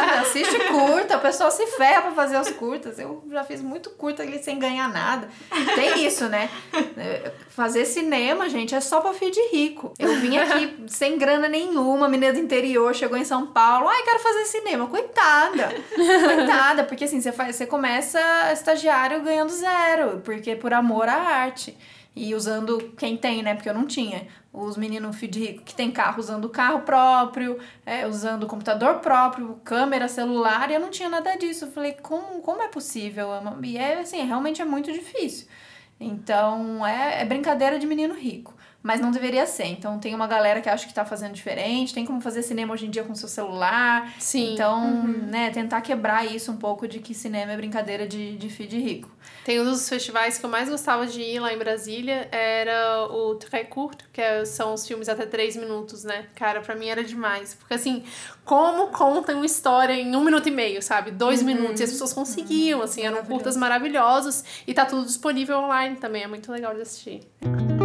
assiste curta, o pessoal se ferra pra fazer os curtas. Eu já fiz muito curta ali sem ganhar nada. Tem isso, né? Fazer cinema, gente, é só pra filho de rico. Eu vim aqui [LAUGHS] sem grana nenhuma, menina do interior, chegou em São Paulo. Ai, quero fazer cinema. Coitada. Coitada, porque assim, você, faz, você começa estagiário ganhando zero, porque por amor à arte. E usando quem tem, né? Porque eu não tinha. Os meninos de rico que tem carro usando carro próprio, é, usando computador próprio, câmera, celular, e eu não tinha nada disso. Eu falei, como, como é possível? É E é assim, realmente é muito difícil. Então, é, é brincadeira de menino rico. Mas não deveria ser. Então, tem uma galera que acha que tá fazendo diferente, tem como fazer cinema hoje em dia com seu celular. Sim. Então, né, tentar quebrar isso um pouco de que cinema é brincadeira de, de de rico. Tem um dos festivais que eu mais gostava de ir lá em Brasília, era o Très Court, que é- são os filmes até três minutos, né? Cara, pra mim era demais. Porque assim, como conta uma história em um minuto e meio, sabe? Dois minutos. E as pessoas conseguiam, assim, eram curtas maravilhosos. E tá tudo disponível online também, é muito legal de assistir. Eu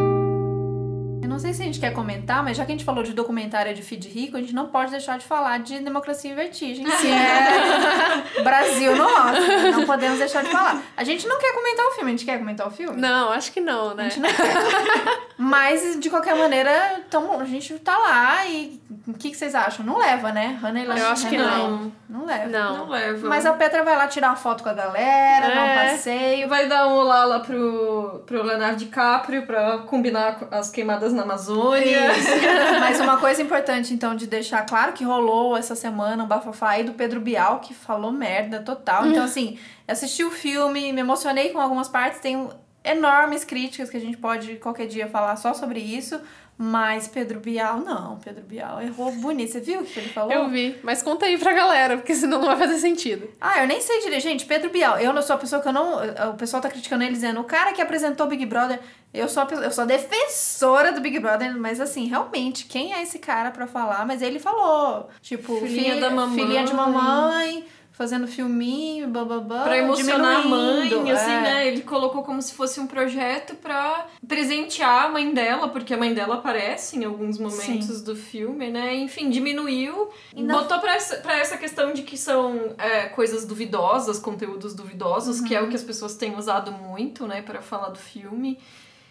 não sei se a gente quer comentar, mas já que a gente falou de documentário de feed rico, a gente não pode deixar de falar de Democracia em Vertigem, que é [LAUGHS] Brasil no Oscar. Não podemos deixar de falar. A gente não quer comentar o filme, a gente quer comentar o filme? Não, acho que não, A né? gente não quer. [LAUGHS] Mas, de qualquer maneira, então, a gente tá lá e o que, que vocês acham? Não leva, né? Honey Eu acho que não. Não leva. Não. Não leva. Mas a Petra vai lá tirar uma foto com a galera, dar um É. passeio. vai dar um olá lá pro, pro Leonardo DiCaprio pra combinar com as queimadas na Amazônia. Isso. [LAUGHS] Mas uma coisa importante, então, de deixar claro que rolou essa semana um bafafá aí do Pedro Bial, que falou merda total. Então, assim, assisti o filme, me emocionei com algumas partes, tem enormes críticas que a gente pode qualquer dia falar só sobre isso. Mas Pedro Bial, não. Pedro Bial errou bonito. Você viu o que ele falou? Eu vi. Mas conta aí pra galera, porque senão não vai fazer sentido. Ah, eu nem sei direito. Gente, Pedro Bial, eu não sou a pessoa que eu não. O pessoal tá criticando ele dizendo, o cara que apresentou Big Brother. Eu sou, pessoa- eu sou a defensora do Big Brother, mas assim, realmente, quem é esse cara pra falar? Mas ele falou, tipo, Filhinha filha- da mamãe. filhinha de mamãe, fazendo filminho, bababá. Pra emocionar a mãe, diminuindo, assim, é. né? Ele colocou como se fosse um projeto pra presentear a mãe dela, porque a mãe dela aparece em alguns momentos do filme, né? Enfim, diminuiu. Ainda- Botou pra essa, pra essa questão de que são é, coisas duvidosas, conteúdos duvidosos, que é o que as pessoas têm usado muito, né, pra falar do filme.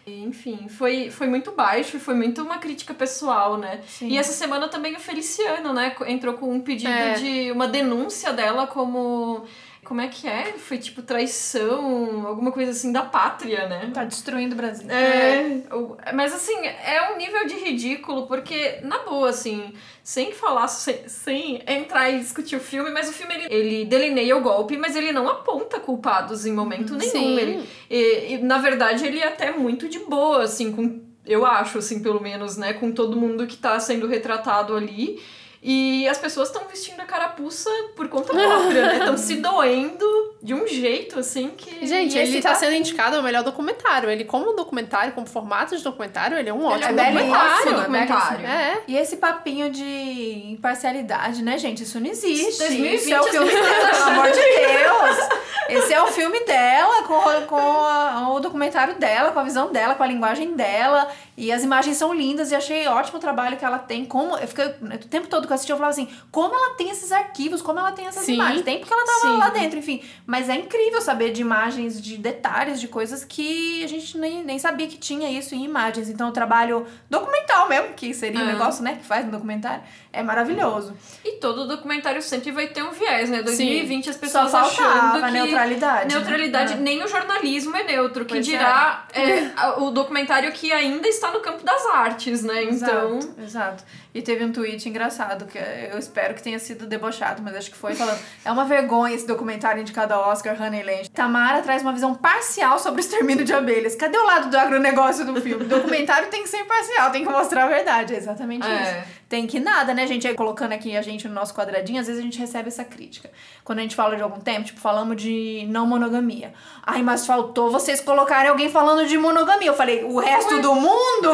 Enfim, foi, foi muito baixo e foi muito uma crítica pessoal, né? Sim. E essa semana também o Feliciano, né, entrou com um pedido É. de uma denúncia dela como. Como é que é? Foi tipo traição, alguma coisa assim da pátria, né? Tá destruindo o Brasil. É, o- mas assim, é um nível de ridículo, porque, na boa, assim, sem falar, sem, sem entrar e discutir o filme, mas o filme ele, ele delineia o golpe, mas ele não aponta culpados em momento nenhum. Sim. Ele, e, e, na verdade, ele é até muito de boa, assim, com. Eu acho, assim, pelo menos, né, com todo mundo que tá sendo retratado ali. E as pessoas estão vestindo a carapuça por conta própria, né? Estão se doendo de um jeito, assim, que. Gente, ele esse tá sendo indicado ao melhor documentário. Ele, como documentário, como formato de documentário, ele é um ótimo é belíssimo, documentário. é documentário. É. E esse papinho de imparcialidade, né, gente? Isso não existe. 2020 Isso é o filme dela, pelo amor de Deus. Esse é o filme dela, com, com a- o documentário dela, com a visão dela, com a linguagem dela. E as imagens são lindas e achei ótimo o trabalho que ela tem. Como, eu fiquei o tempo todo que eu assisti, eu falava assim, como ela tem esses arquivos, como ela tem essas Sim. imagens. Tem porque ela tava Sim. lá dentro, enfim. Mas é incrível saber de imagens, de detalhes, de coisas que a gente nem, nem sabia que tinha isso em imagens. Então o trabalho documental mesmo, que seria o É. negócio, né, que faz no documentário, é maravilhoso. E todo documentário sempre vai ter um viés, né? Sim. 2020 as Só pessoas faltava achando que neutralidade. né? neutralidade, É. nem o jornalismo é neutro, que Pois dirá é, [LAUGHS] a- o documentário que ainda está no campo das artes, né? Então, Exato, exato. E teve um tweet engraçado, que eu espero que tenha sido debochado, mas acho que foi, falando é uma vergonha esse documentário indicado ao Oscar, Honeyland. Tamara traz uma visão parcial sobre o extermínio de abelhas. Cadê o lado do agronegócio do filme? O documentário tem que ser imparcial, tem que mostrar a verdade, é exatamente É. isso. Tem que nada, né, gente? Aí, colocando aqui a gente no nosso quadradinho, às vezes a gente recebe essa crítica. Quando a gente fala de algum tema, tipo, falamos de não monogamia. Ai, mas faltou vocês colocarem alguém falando de monogamia. Eu falei, o resto do mundo?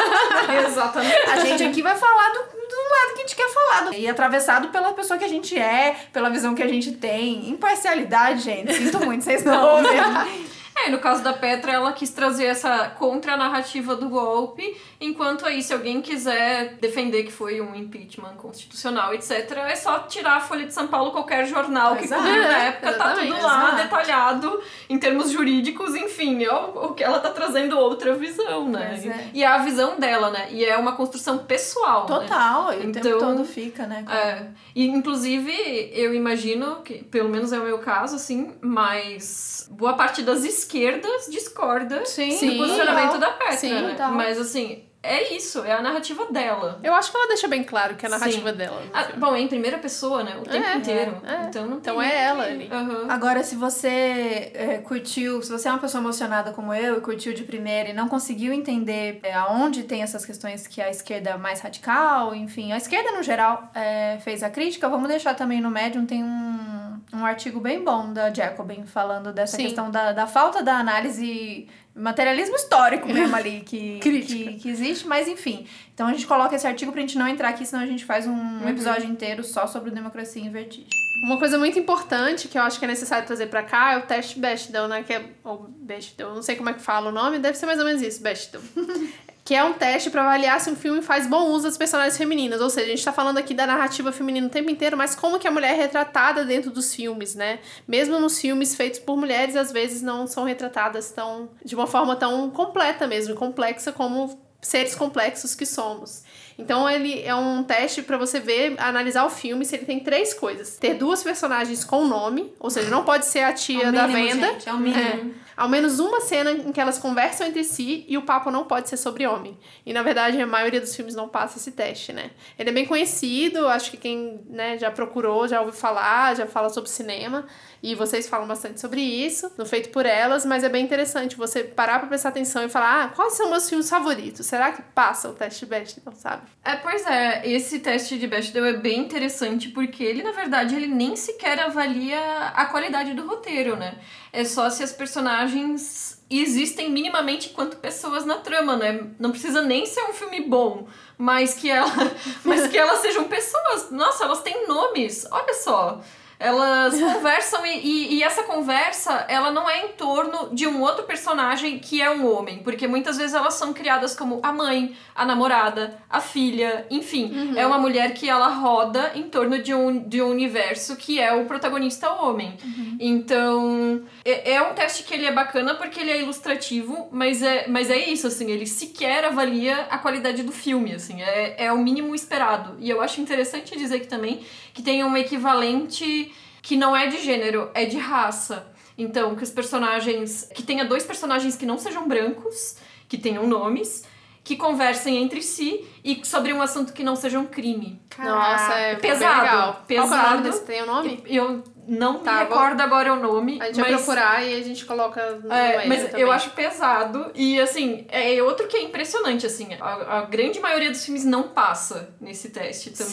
[LAUGHS] exatamente. A gente aqui vai falar do, do lado que a gente quer falar. do- E atravessado pela pessoa que a gente é, pela visão que a gente tem. Imparcialidade, gente. Sinto muito, vocês não ouvem. [LAUGHS] É, no caso da Petra, ela quis trazer essa contra-narrativa do golpe, enquanto aí, se alguém quiser defender que foi um impeachment constitucional, etc., é só tirar a Folha de São Paulo, qualquer jornal que Exato, na época, tá tudo lá exato. detalhado em termos jurídicos, enfim, é o, que ela tá trazendo outra visão, né? É. E é a visão dela, né? E é uma construção pessoal, né? Total, e o tempo Então- todo fica, né? É, e inclusive eu imagino que, pelo menos é o meu caso, assim, mas boa parte das esquerdas discorda Sim, do Sim. posicionamento da Petra, Sim, né? Mas assim, é isso, é a narrativa dela. Eu acho que ela deixa bem claro que é a narrativa Sim. dela. Ah, filme. bom, é em primeira pessoa, né? O tempo É, inteiro. é. Então não Então tem é ela que- ali. Aham. Agora, se você é, curtiu, se você é uma pessoa emocionada como eu e curtiu de primeira e não conseguiu entender é, aonde tem essas questões que a esquerda é mais radical, enfim, a esquerda no geral é, fez a crítica, vamos deixar também no Medium, tem um, um artigo bem bom da Jacobin falando dessa Sim. questão da, da falta da análise materialismo histórico mesmo [LAUGHS] ali que, que, que existe, mas enfim. Então a gente coloca esse artigo pra gente não entrar aqui, senão a gente faz um episódio inteiro só sobre democracia em vertigem. Uma coisa muito importante que eu acho que é necessário trazer pra cá é o teste Bechdel, né? Que é, ou Bechdel, não sei como é que fala o nome, deve ser mais ou menos isso, Bechdel. [LAUGHS] que é um teste pra avaliar se um filme faz bom uso das personagens femininas. Ou seja, a gente tá falando aqui da narrativa feminina o tempo inteiro, mas como que a mulher é retratada dentro dos filmes, né? Mesmo nos filmes feitos por mulheres, às vezes não são retratadas tão de uma forma tão completa mesmo, complexa como seres complexos que somos. Então ele é um teste para você ver, analisar o filme se ele tem três coisas: ter duas personagens com nome, ou seja, não pode ser a tia É o da mínimo, venda. gente, é o mínimo. É. Ao menos uma cena em que elas conversam entre si e o papo não pode ser sobre homem. E na verdade a maioria dos filmes não passa esse teste, né? Ele é bem conhecido, acho que quem né, já procurou, já ouviu falar, já fala sobre cinema. E vocês falam bastante sobre isso, no Feito por Elas, mas é bem interessante você parar pra prestar atenção e falar: ah, quais são meus filmes favoritos? Será que passa o teste Bechdel, sabe? É, pois é, esse teste de Bechdel é bem interessante porque ele, na verdade, ele nem sequer avalia a qualidade do roteiro, né? É só se as personagens existem minimamente enquanto pessoas na trama, né? Não precisa nem ser um filme bom, mas que ela, [LAUGHS] mas que elas sejam pessoas. Nossa, elas têm nomes. Olha só. Elas conversam e, e, e, essa conversa, ela não é em torno de um outro personagem que é um homem, porque muitas vezes elas são criadas como a mãe, a namorada, a filha, enfim. Uhum. É uma mulher que ela roda em torno de um, de um universo que é o protagonista homem. Uhum. Então, é, é um teste que ele é bacana porque ele é ilustrativo, mas é, mas é isso, assim, ele sequer avalia a qualidade do filme, assim, é, é o mínimo esperado. E eu acho interessante dizer que também que tem um equivalente que não é de gênero, é de raça. Então, que os personagens. que tenha dois personagens que não sejam brancos, que tenham nomes, que conversem entre si e sobre um assunto que não seja um crime. Nossa, é pesado. Legal. Pesado. Qual é o nome desse? Tem o nome? Eu não Tá, me recordo agora o nome. A gente mas... vai procurar e a gente coloca no É, mas também. eu acho pesado e assim, é outro que é impressionante, assim, a, a grande maioria dos filmes não passa nesse teste também.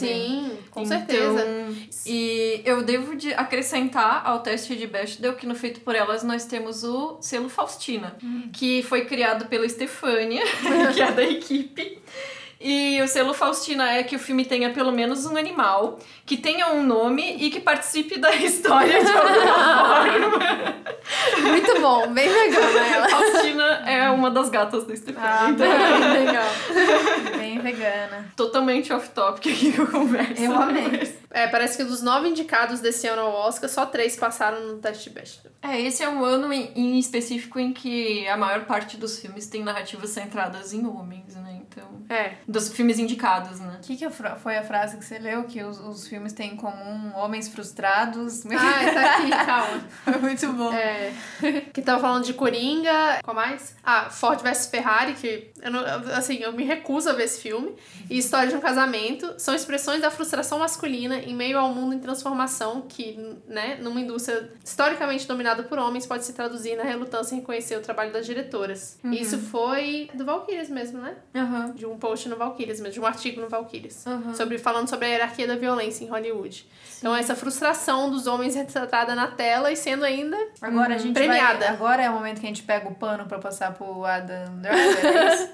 Sim, com Então, certeza. E eu devo de acrescentar ao teste de Bechdel que no Feito por Elas nós temos o selo Faustina, que foi criado pela Estefânia, [LAUGHS] que é da equipe. E o selo Faustina é que o filme tenha pelo menos um animal, que tenha um nome e que participe da [LAUGHS] história de alguma forma. Muito bom, bem vegana ela. [LAUGHS] Faustina é uma das gatas da Estefânia. Ah, então, Bem legal. Bem vegana. totalmente off-topic aqui que eu converso. Eu amei. É, parece que dos nove indicados desse ano ao Oscar, só três passaram no teste Bechdel. É, esse é um ano em específico em que a maior parte dos filmes tem narrativas centradas em homens, né? É. Dos filmes indicados, né? O que, que foi a frase que você leu? Que os, os filmes têm em comum homens frustrados. Ah, tá aqui, [LAUGHS] calma. Foi muito bom. É, [LAUGHS] que tava falando de Coringa, qual mais? Ah, Ford vs Ferrari, que eu não, assim, eu me recuso a ver esse filme. E História de um Casamento são expressões da frustração masculina em meio ao mundo em transformação que, né, numa indústria historicamente dominada por homens pode se traduzir na relutância em reconhecer o trabalho das diretoras. Isso foi do Valkyries mesmo, né? Aham. De um post no Valkyries mesmo, de um artigo no Valkyries. Aham. Sobre, falando sobre a hierarquia da violência em Hollywood. Então, essa frustração dos homens retratada na tela e sendo ainda Agora a gente Premiada. vai... Agora é o momento que a gente pega o pano pra passar pro Adam Driver,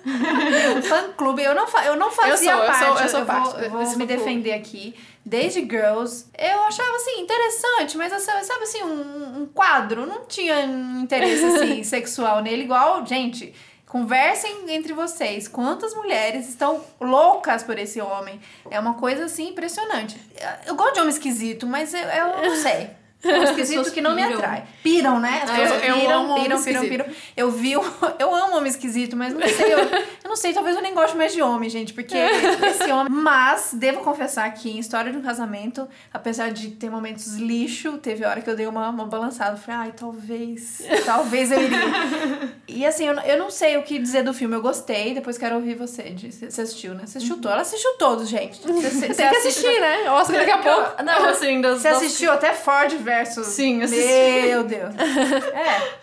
é um [LAUGHS] fã-clube. Eu não, fa... eu não fazia Eu sou, eu parte. sou- eu sou vou, parte eu vou desse me defender aqui. Desde Girls, eu achava, assim, interessante. Mas, sabe assim, um, um quadro. Não tinha interesse, assim, [LAUGHS] sexual nele. Igual, gente... Conversem entre vocês. Quantas mulheres estão loucas por esse homem? É uma coisa assim impressionante. Eu gosto de homem esquisito, mas eu, eu não sei. É um esquisito que não me atrai. Piram, né? As Ah, pessoas eu- eu piram, amo homem piram, piram, piram. Eu vi, [LAUGHS] eu amo homem esquisito, mas não sei, eu, eu não sei, talvez eu nem goste mais de homem, gente, porque [LAUGHS] esse homem. Mas, devo confessar que em História de um Casamento, apesar de ter momentos lixo, teve hora que eu dei uma, uma balançada. Falei, ai, talvez, [LAUGHS] talvez eu iria. E assim, eu, eu não sei o que dizer do filme, eu gostei, depois quero ouvir você. Você assistiu, né? Você assistiu todo. Ela assistiu todos, gente. Você, você, Tem que assistir, né? Oscar daqui a pouco. Não, assim, das, Você assistiu até Ford versus. Sim, assisti. Meu Deus. [LAUGHS] É.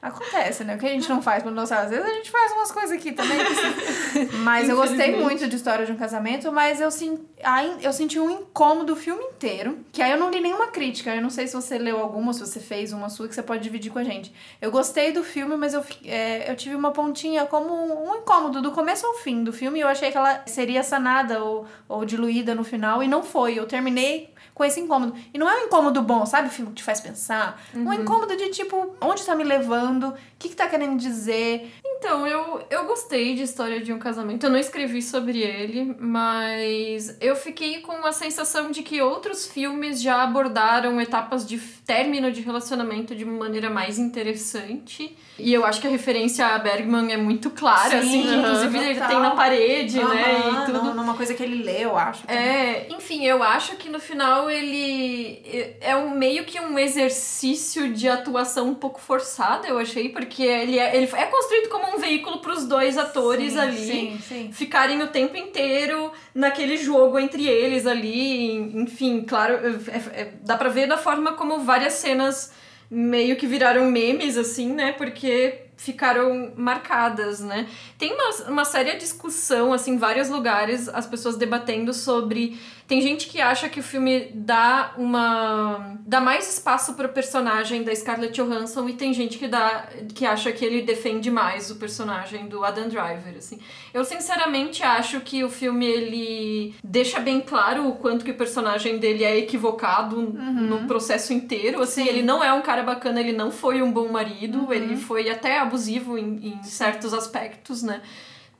Acontece, né? O que a gente não faz não sabe. Às vezes a gente faz umas coisas aqui também. [LAUGHS] Mas eu gostei muito de História de um Casamento, mas eu, sen... ai- eu senti um incômodo o filme inteiro. Que aí eu não li nenhuma crítica. Eu não sei se você leu alguma, se você fez uma sua, que você pode dividir com a gente. Eu gostei do filme, mas eu, é, eu tive uma pontinha como um incômodo do começo ao fim do filme. E eu achei que ela seria sanada ou, ou diluída no final, e não foi. Eu terminei com esse incômodo. E não é um incômodo bom, sabe? O filme que te faz pensar. Um incômodo de tipo, onde tá me levando? O que, que tá querendo dizer? Então, eu, eu gostei de História de um Casamento. Eu não escrevi sobre ele, mas eu fiquei com a sensação de que outros filmes já abordaram etapas de término de relacionamento de uma maneira mais interessante. E eu acho que a referência a Bergman é muito clara, Sim, assim, que inclusive ele tem na parede, né? E tudo. num- Numa coisa que ele lê, eu acho. É, enfim, eu acho que no final ele é um meio que um exercício de atuação um pouco forçada, eu achei, porque ele é, ele é construído como um veículo para os dois atores Sim, ali Sim, sim. ficarem o tempo inteiro naquele jogo entre eles ali, enfim, claro, é- é- dá pra ver da forma como várias cenas meio que viraram memes, assim, né? Porque ficaram marcadas, né? Tem uma, uma séria discussão, assim, em vários lugares, as pessoas debatendo sobre. Tem gente que acha que o filme dá uma. dá mais espaço pro personagem da Scarlett Johansson e tem gente que dá. que acha que ele defende mais o personagem do Adam Driver, assim. Eu sinceramente acho que o filme ele deixa bem claro o quanto que o personagem dele é equivocado no processo inteiro. Assim, Sim. ele não é um cara bacana, ele não foi um bom marido, ele foi até abusivo em, em certos aspectos, né?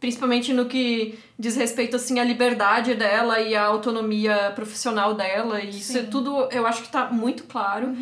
Principalmente no que diz respeito assim à liberdade dela e à autonomia profissional dela. E isso é tudo, eu acho que tá muito claro.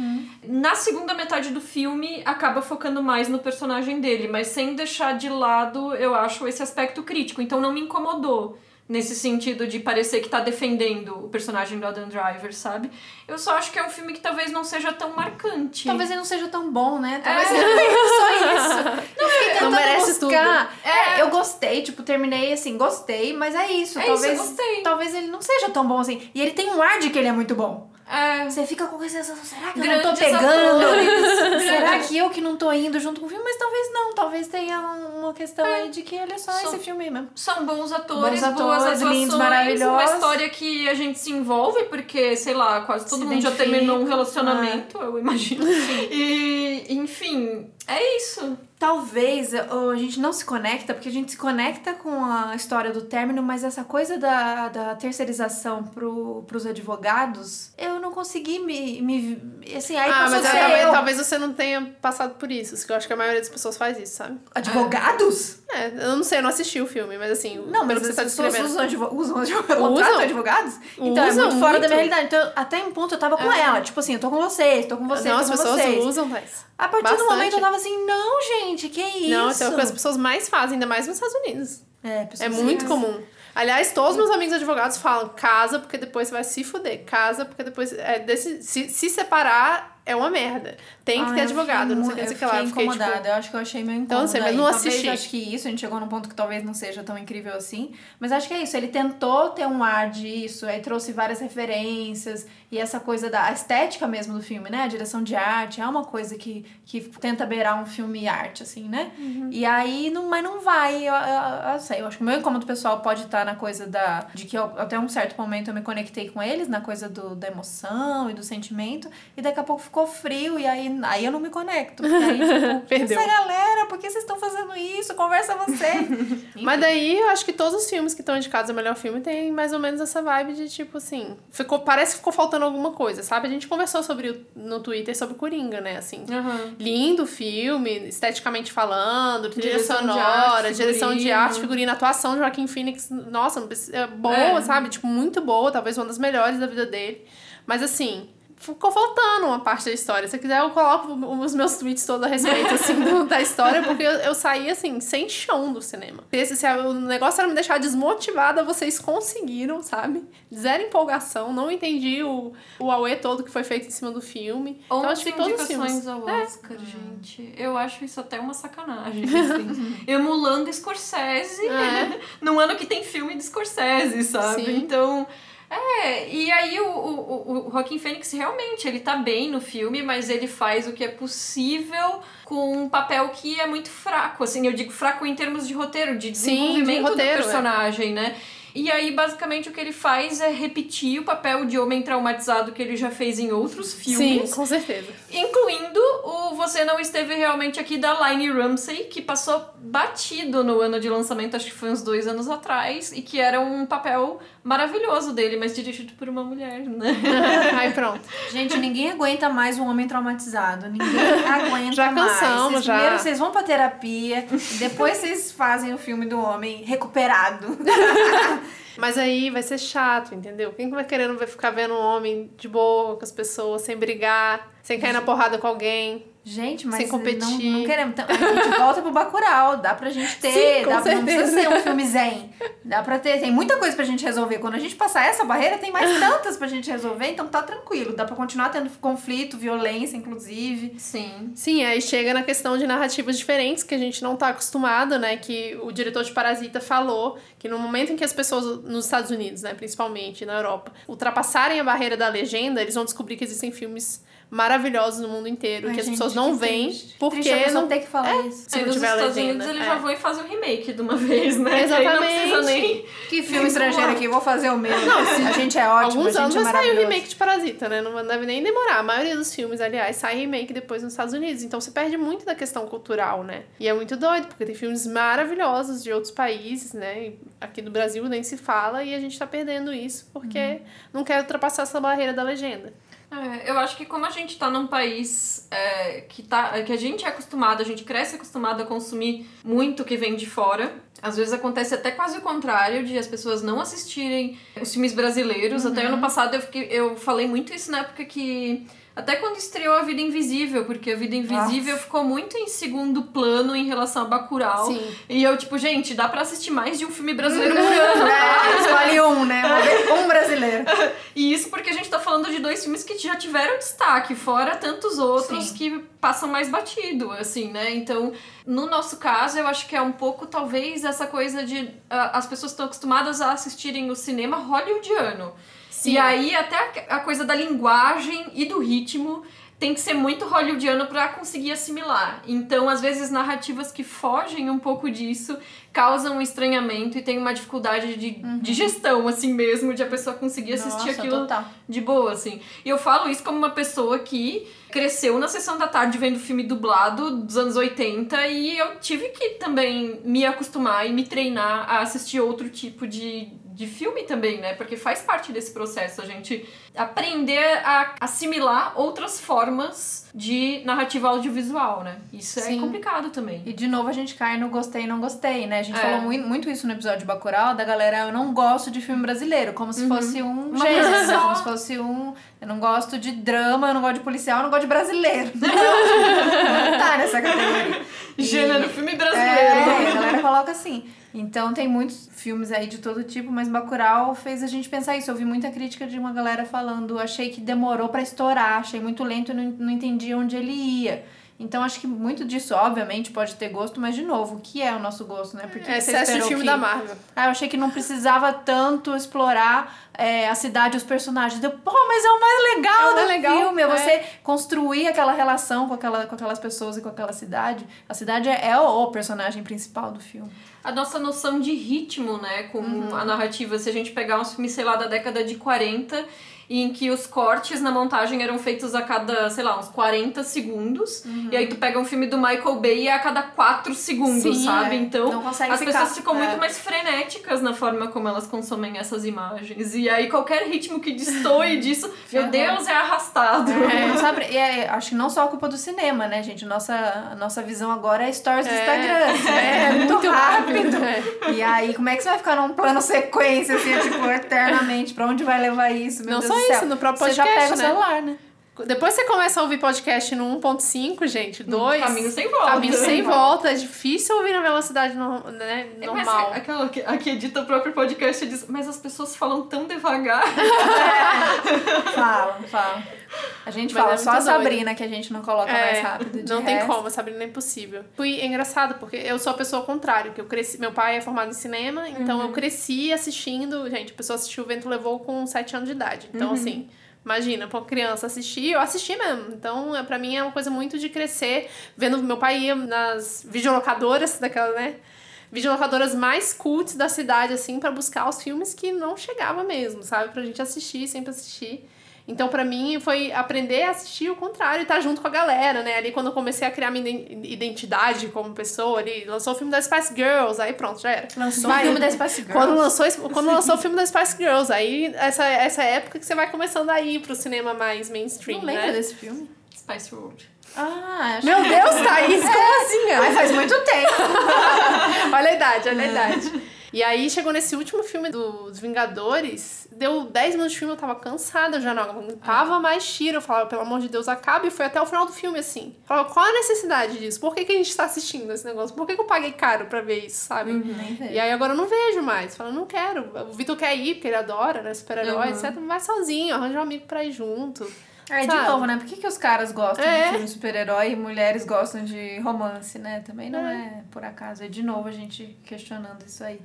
Na segunda metade do filme, acaba focando mais no personagem dele, mas sem deixar de lado, eu acho, esse aspecto crítico. Então não me incomodou nesse sentido de parecer que tá defendendo o personagem do Adam Driver, sabe? Eu só acho que é um filme que talvez não seja tão marcante. Talvez ele não seja tão bom, né? Talvez É. ele não só isso. [LAUGHS] Não fiquei tentando merece buscar. tudo. É, eu gostei, tipo, terminei assim, gostei, mas é isso. É talvez, isso, eu gostei. talvez ele não seja tão bom assim. E ele tem um ar de que ele é muito bom. É, Você fica com essa sensação, será que eu não tô pegando? [LAUGHS] será que eu que não tô indo junto com o filme? Mas talvez não, talvez tenha uma questão aí de que ele é só Só- esse filme mesmo. são bons atores, Bons boas atores, atuações, lindos, uma maravilhosos. história que a gente se envolve, porque, sei lá, quase todo Se mundo já terminou um relacionamento, eu imagino. [LAUGHS] E, enfim, é isso. Talvez ó, a gente não se conecta, porque a gente se conecta com a história do término, mas essa coisa da, da terceirização pro, pros advogados, eu não consegui me. me assim, aí ah, mas é, talvez, eu. talvez você não tenha passado por isso, porque eu acho que a maioria das pessoas faz isso, sabe? Advogados? É, eu não sei, eu não assisti o filme, mas assim, Não, mas você as tá pessoas usam, advo usam advogados, [LAUGHS] contratam Usam? advogados? Então é Usam muito fora da muito. minha realidade. Então, até um ponto eu tava com É. ela. Tipo assim, eu tô com vocês, tô com vocês, não, tô as com pessoas vocês. usam, Thais. A partir do Bastante. momento eu tava assim, não, gente, que isso? Não, isso é o que as pessoas mais fazem, ainda mais nos Estados Unidos. É, pessoas É muito comum. Aliás, todos meus amigos advogados falam: casa porque depois você vai se fuder. Casa porque depois. É, desse, se, se separar é uma merda. Tem que Ai, ter eu advogado, não sei o que, não sei o que eu lá. Eu fiquei, tipo, incomodada, eu acho que eu achei meio incômodo. Então, não sei, mas aí. não talvez, assisti. acho que isso, a gente chegou num ponto que talvez não seja tão incrível assim. Mas acho que é isso, ele tentou ter um ar disso, aí trouxe várias referências. E essa coisa da estética mesmo do filme, né? A direção de arte é uma coisa que, que tenta beirar um filme arte, assim, né? Uhum. E aí, não, mas não vai. Eu, eu, eu sei, eu acho que o meu incômodo pessoal pode estar na coisa da. De que eu, até um certo momento eu me conectei com eles, na coisa do, da emoção e do sentimento. E daqui a pouco ficou frio, e aí, aí eu não me conecto. Aí, tipo, [LAUGHS] Perdeu. essa galera, por que vocês estão fazendo isso? Conversa você. [LAUGHS] Mas daí eu acho que todos os filmes que estão indicados ao melhor filme tem mais ou menos essa vibe de tipo assim. Ficou, parece que ficou faltando alguma coisa, sabe? A gente conversou sobre no Twitter sobre Coringa, né? Assim. Uhum. Lindo filme, esteticamente falando, Direção de sonora, arte, direção de arte, figurino, atuação de Joaquim Phoenix, nossa, é boa, É. sabe? Tipo, muito boa, talvez uma das melhores da vida dele. Mas assim, ficou faltando uma parte da história. Se você quiser, eu coloco os meus tweets todos a respeito, assim, do- da história, porque eu, eu saí, assim, sem chão do cinema. Esse, se o negócio era me deixar desmotivada, vocês conseguiram, sabe? Zero empolgação, não entendi o, o auê todo que foi feito em cima do filme. Então, acho 11 que todos os filmes. ao Oscar, gente. Eu acho isso até uma sacanagem, assim. [LAUGHS] Emulando Scorsese, É. [LAUGHS] num ano que tem filme de Scorsese, sabe? Sim. Então... É, e aí o, o, o- Joaquim Fênix realmente, ele tá bem no filme, mas ele faz o que é possível com um papel que é muito fraco, assim, eu digo fraco em termos de roteiro, de Sim, de desenvolvimento roteiro, é. do personagem, né? E aí, basicamente, o que ele faz é repetir o papel de homem traumatizado que ele já fez em outros filmes. Sim, com certeza. Incluindo o Você Não Esteve Realmente Aqui, da Line Ramsey, que passou batido no ano de lançamento, acho que foi uns dois anos atrás, e que era um papel maravilhoso dele, mas dirigido por uma mulher, né? [LAUGHS] Aí pronto. Gente, ninguém aguenta mais um homem traumatizado. Ninguém [LAUGHS] aguenta Já mais. cansamos, Vocês já. Primeiro vocês vão pra terapia, depois vocês fazem o filme do homem recuperado. [LAUGHS] Mas aí vai ser chato, entendeu? Quem que vai querendo ver- ficar vendo um homem de boa com as pessoas, sem brigar, sem cair na porrada com alguém? Gente, mas Sem competir. Não, não queremos. Então, a gente volta pro Bacurau. Dá pra gente ter. Sim, com dá, não precisa ser um filme zen. Dá pra ter. Tem muita coisa pra gente resolver. Quando a gente passar essa barreira, tem mais tantas pra gente resolver. Então tá tranquilo. Dá pra continuar tendo conflito, violência, inclusive. Sim. Sim, aí chega na questão de narrativas diferentes que a gente não tá acostumado, né? Que o diretor de Parasita falou que no momento em que as pessoas nos Estados Unidos, né, principalmente na Europa, ultrapassarem a barreira da legenda, eles vão descobrir que existem filmes maravilhosos no mundo inteiro, Ai, que as gente, pessoas não veem porque Triste pessoa não ter que falar isso. se Aí não nos tiver Estados legenda. Unidos ele é. já vão e faz o remake de uma vez, né? Que aí não Exatamente. precisa nem. Que filme estrangeiro aqui, vou fazer o meu. a gente é ótimo, Alguns a anos gente é vai sair o remake de Parasita, né? Não deve nem demorar. A maioria dos filmes, aliás, sai remake depois nos Estados Unidos. Então você perde muito da questão cultural, né? E é muito doido, porque tem filmes maravilhosos de outros países, né? E Aqui do Brasil nem se fala e a gente tá perdendo isso porque Uhum. não quer ultrapassar essa barreira da legenda. É, eu acho que como a gente tá num país é, que, tá, que a gente é acostumado, a gente cresce acostumado a consumir muito que vem de fora. Às vezes acontece até quase o contrário, de as pessoas não assistirem os filmes brasileiros. Até ano passado eu, fiquei, eu falei muito isso na época que. Até quando estreou A Vida Invisível, porque A Vida Invisível ficou muito em segundo plano em relação a Bacurau. Sim. E eu, tipo, gente, dá pra assistir mais de um filme brasileiro por ano? É, escolhe um, né? Um brasileiro. [LAUGHS] E isso porque a gente tá falando de dois filmes que já tiveram destaque, fora tantos outros Sim. que passam mais batido, assim, né? Então, no nosso caso, eu acho que é um pouco, talvez, essa coisa de ah, as pessoas estão acostumadas a assistirem o cinema hollywoodiano. Sim. E aí, até a coisa da linguagem e do ritmo tem que ser muito hollywoodiano pra conseguir assimilar. Então, às vezes, narrativas que fogem um pouco disso causam um estranhamento e tem uma dificuldade de, de gestão, assim mesmo, de a pessoa conseguir assistir Nossa, aquilo total. de boa, assim. E eu falo isso como uma pessoa que cresceu na sessão da tarde vendo filme dublado dos anos 80 e eu tive que também me acostumar e me treinar a assistir outro tipo de, de filme também, né? Porque faz parte desse processo a gente aprender a assimilar outras formas de narrativa audiovisual, né? Isso é Sim. complicado também. E de novo a gente cai no gostei e não gostei, né? A gente É. falou muito, isso no episódio de Bacurau, da galera, eu não gosto de filme brasileiro, como se fosse um gênero, só. como se fosse um... Eu não gosto de drama, eu não gosto de policial, eu não gosto de brasileiro. [LAUGHS] não tá nessa categoria. E- Gênero filme brasileiro. É, a galera coloca assim. Então tem muitos filmes aí de todo tipo, mas Bacurau fez a gente pensar isso. Eu vi muita crítica de uma galera falando, achei que demorou pra estourar, achei muito lento não, não entendi onde ele ia. Então acho que muito disso, obviamente, pode ter gosto, mas de novo, o que é o nosso gosto, né? Porque É você excesso de filme que... da Marvel. Ah, eu achei que não precisava tanto explorar é, a cidade e os personagens. Deu, pô, mas é o mais legal É o do legal, filme. É é. você construir aquela relação com, aquela, com aquelas pessoas e com aquela cidade. A cidade é, é o personagem principal do filme. a nossa noção de ritmo, né, com a narrativa. Se a gente pegar uns filmes, sei lá, da década de 40, em que os cortes na montagem eram feitos a cada, sei lá, uns 40 segundos. E aí tu pega um filme do Michael Bay e é a cada 4 segundos, Sim, sabe? é. Então, as ficar. pessoas ficam É. muito mais frenéticas na forma como elas consomem essas imagens. E aí qualquer ritmo que destoe [LAUGHS] disso, meu. Deus, é arrastado. É, [LAUGHS] sabe, e é, acho que não só a culpa do cinema, né, gente? Nossa, a nossa visão agora é stories do Instagram. assim, [LAUGHS] é, muito, rápido. rápido. E aí, como é que você vai ficar num plano sequência, assim, tipo, eternamente? Pra onde vai levar isso? Meu Não Deus só do céu. isso, no próprio Você já podcast, pega o né? celular, né? Depois você começa a ouvir podcast no 1.5, gente, 2. Caminho sem volta. Caminho sem volta. É difícil ouvir na velocidade no, né, É, normal. aquela que, a que edita o próprio podcast diz, mas as pessoas falam tão devagar. [LAUGHS] [LAUGHS] Fala, fala. A gente Mas fala é só a muito doido. Sabrina que a gente não coloca É, mais rápido. Não tem resto. como, a Sabrina é impossível. Fui é engraçado, porque eu sou a pessoa contrária, que eu cresci. Meu pai é formado em cinema, então Uhum. eu cresci assistindo. Gente, a pessoa assistiu O Vento Levou com 7 anos de idade. Então, Uhum. assim. Imagina, pra uma criança assistir, eu assisti mesmo. Então, é, pra mim é uma coisa muito de crescer, vendo meu pai ia nas videolocadoras daquela, né? Videolocadoras mais cults da cidade, assim, pra buscar os filmes que não chegava mesmo, sabe? Pra gente assistir, sempre assistir. Então, pra mim, foi aprender a assistir o contrário e estar junto com a galera, né? Ali quando eu comecei a criar minha iden- identidade como pessoa, ali, lançou o filme das Spice Girls, aí pronto, já era. Lançou Vai. o filme da Spice Girls. Quando lançou, quando lançou o filme das Spice Girls, aí essa, essa época que você vai começando a ir pro cinema mais mainstream, Não lembro né? desse filme. Spice World. Ah, acho Meu Deus, Thaís, como assim? Ai, faz muito tempo. [LAUGHS] olha a idade, olha a idade. E aí chegou nesse último filme dos Vingadores, deu 10 minutos de filme, eu tava cansada, eu já não aguentava mais tiro. Eu falava, pelo amor de Deus, acabe. E foi até o final do filme assim. Eu falava, qual a necessidade disso? Por que, que a gente tá assistindo esse negócio? Por que, que eu paguei caro pra ver isso, sabe? Vejo. E aí agora eu não vejo mais. Falo, não quero. O Vitor quer ir, porque ele adora, né? Super-herói, Uhum. etc. Vai sozinho, arranja um amigo pra ir junto. Aí, de novo, né? Por que, que os caras gostam É. de filme super-herói e mulheres gostam de romance, né? Também não é, por acaso. E de novo a gente questionando isso aí.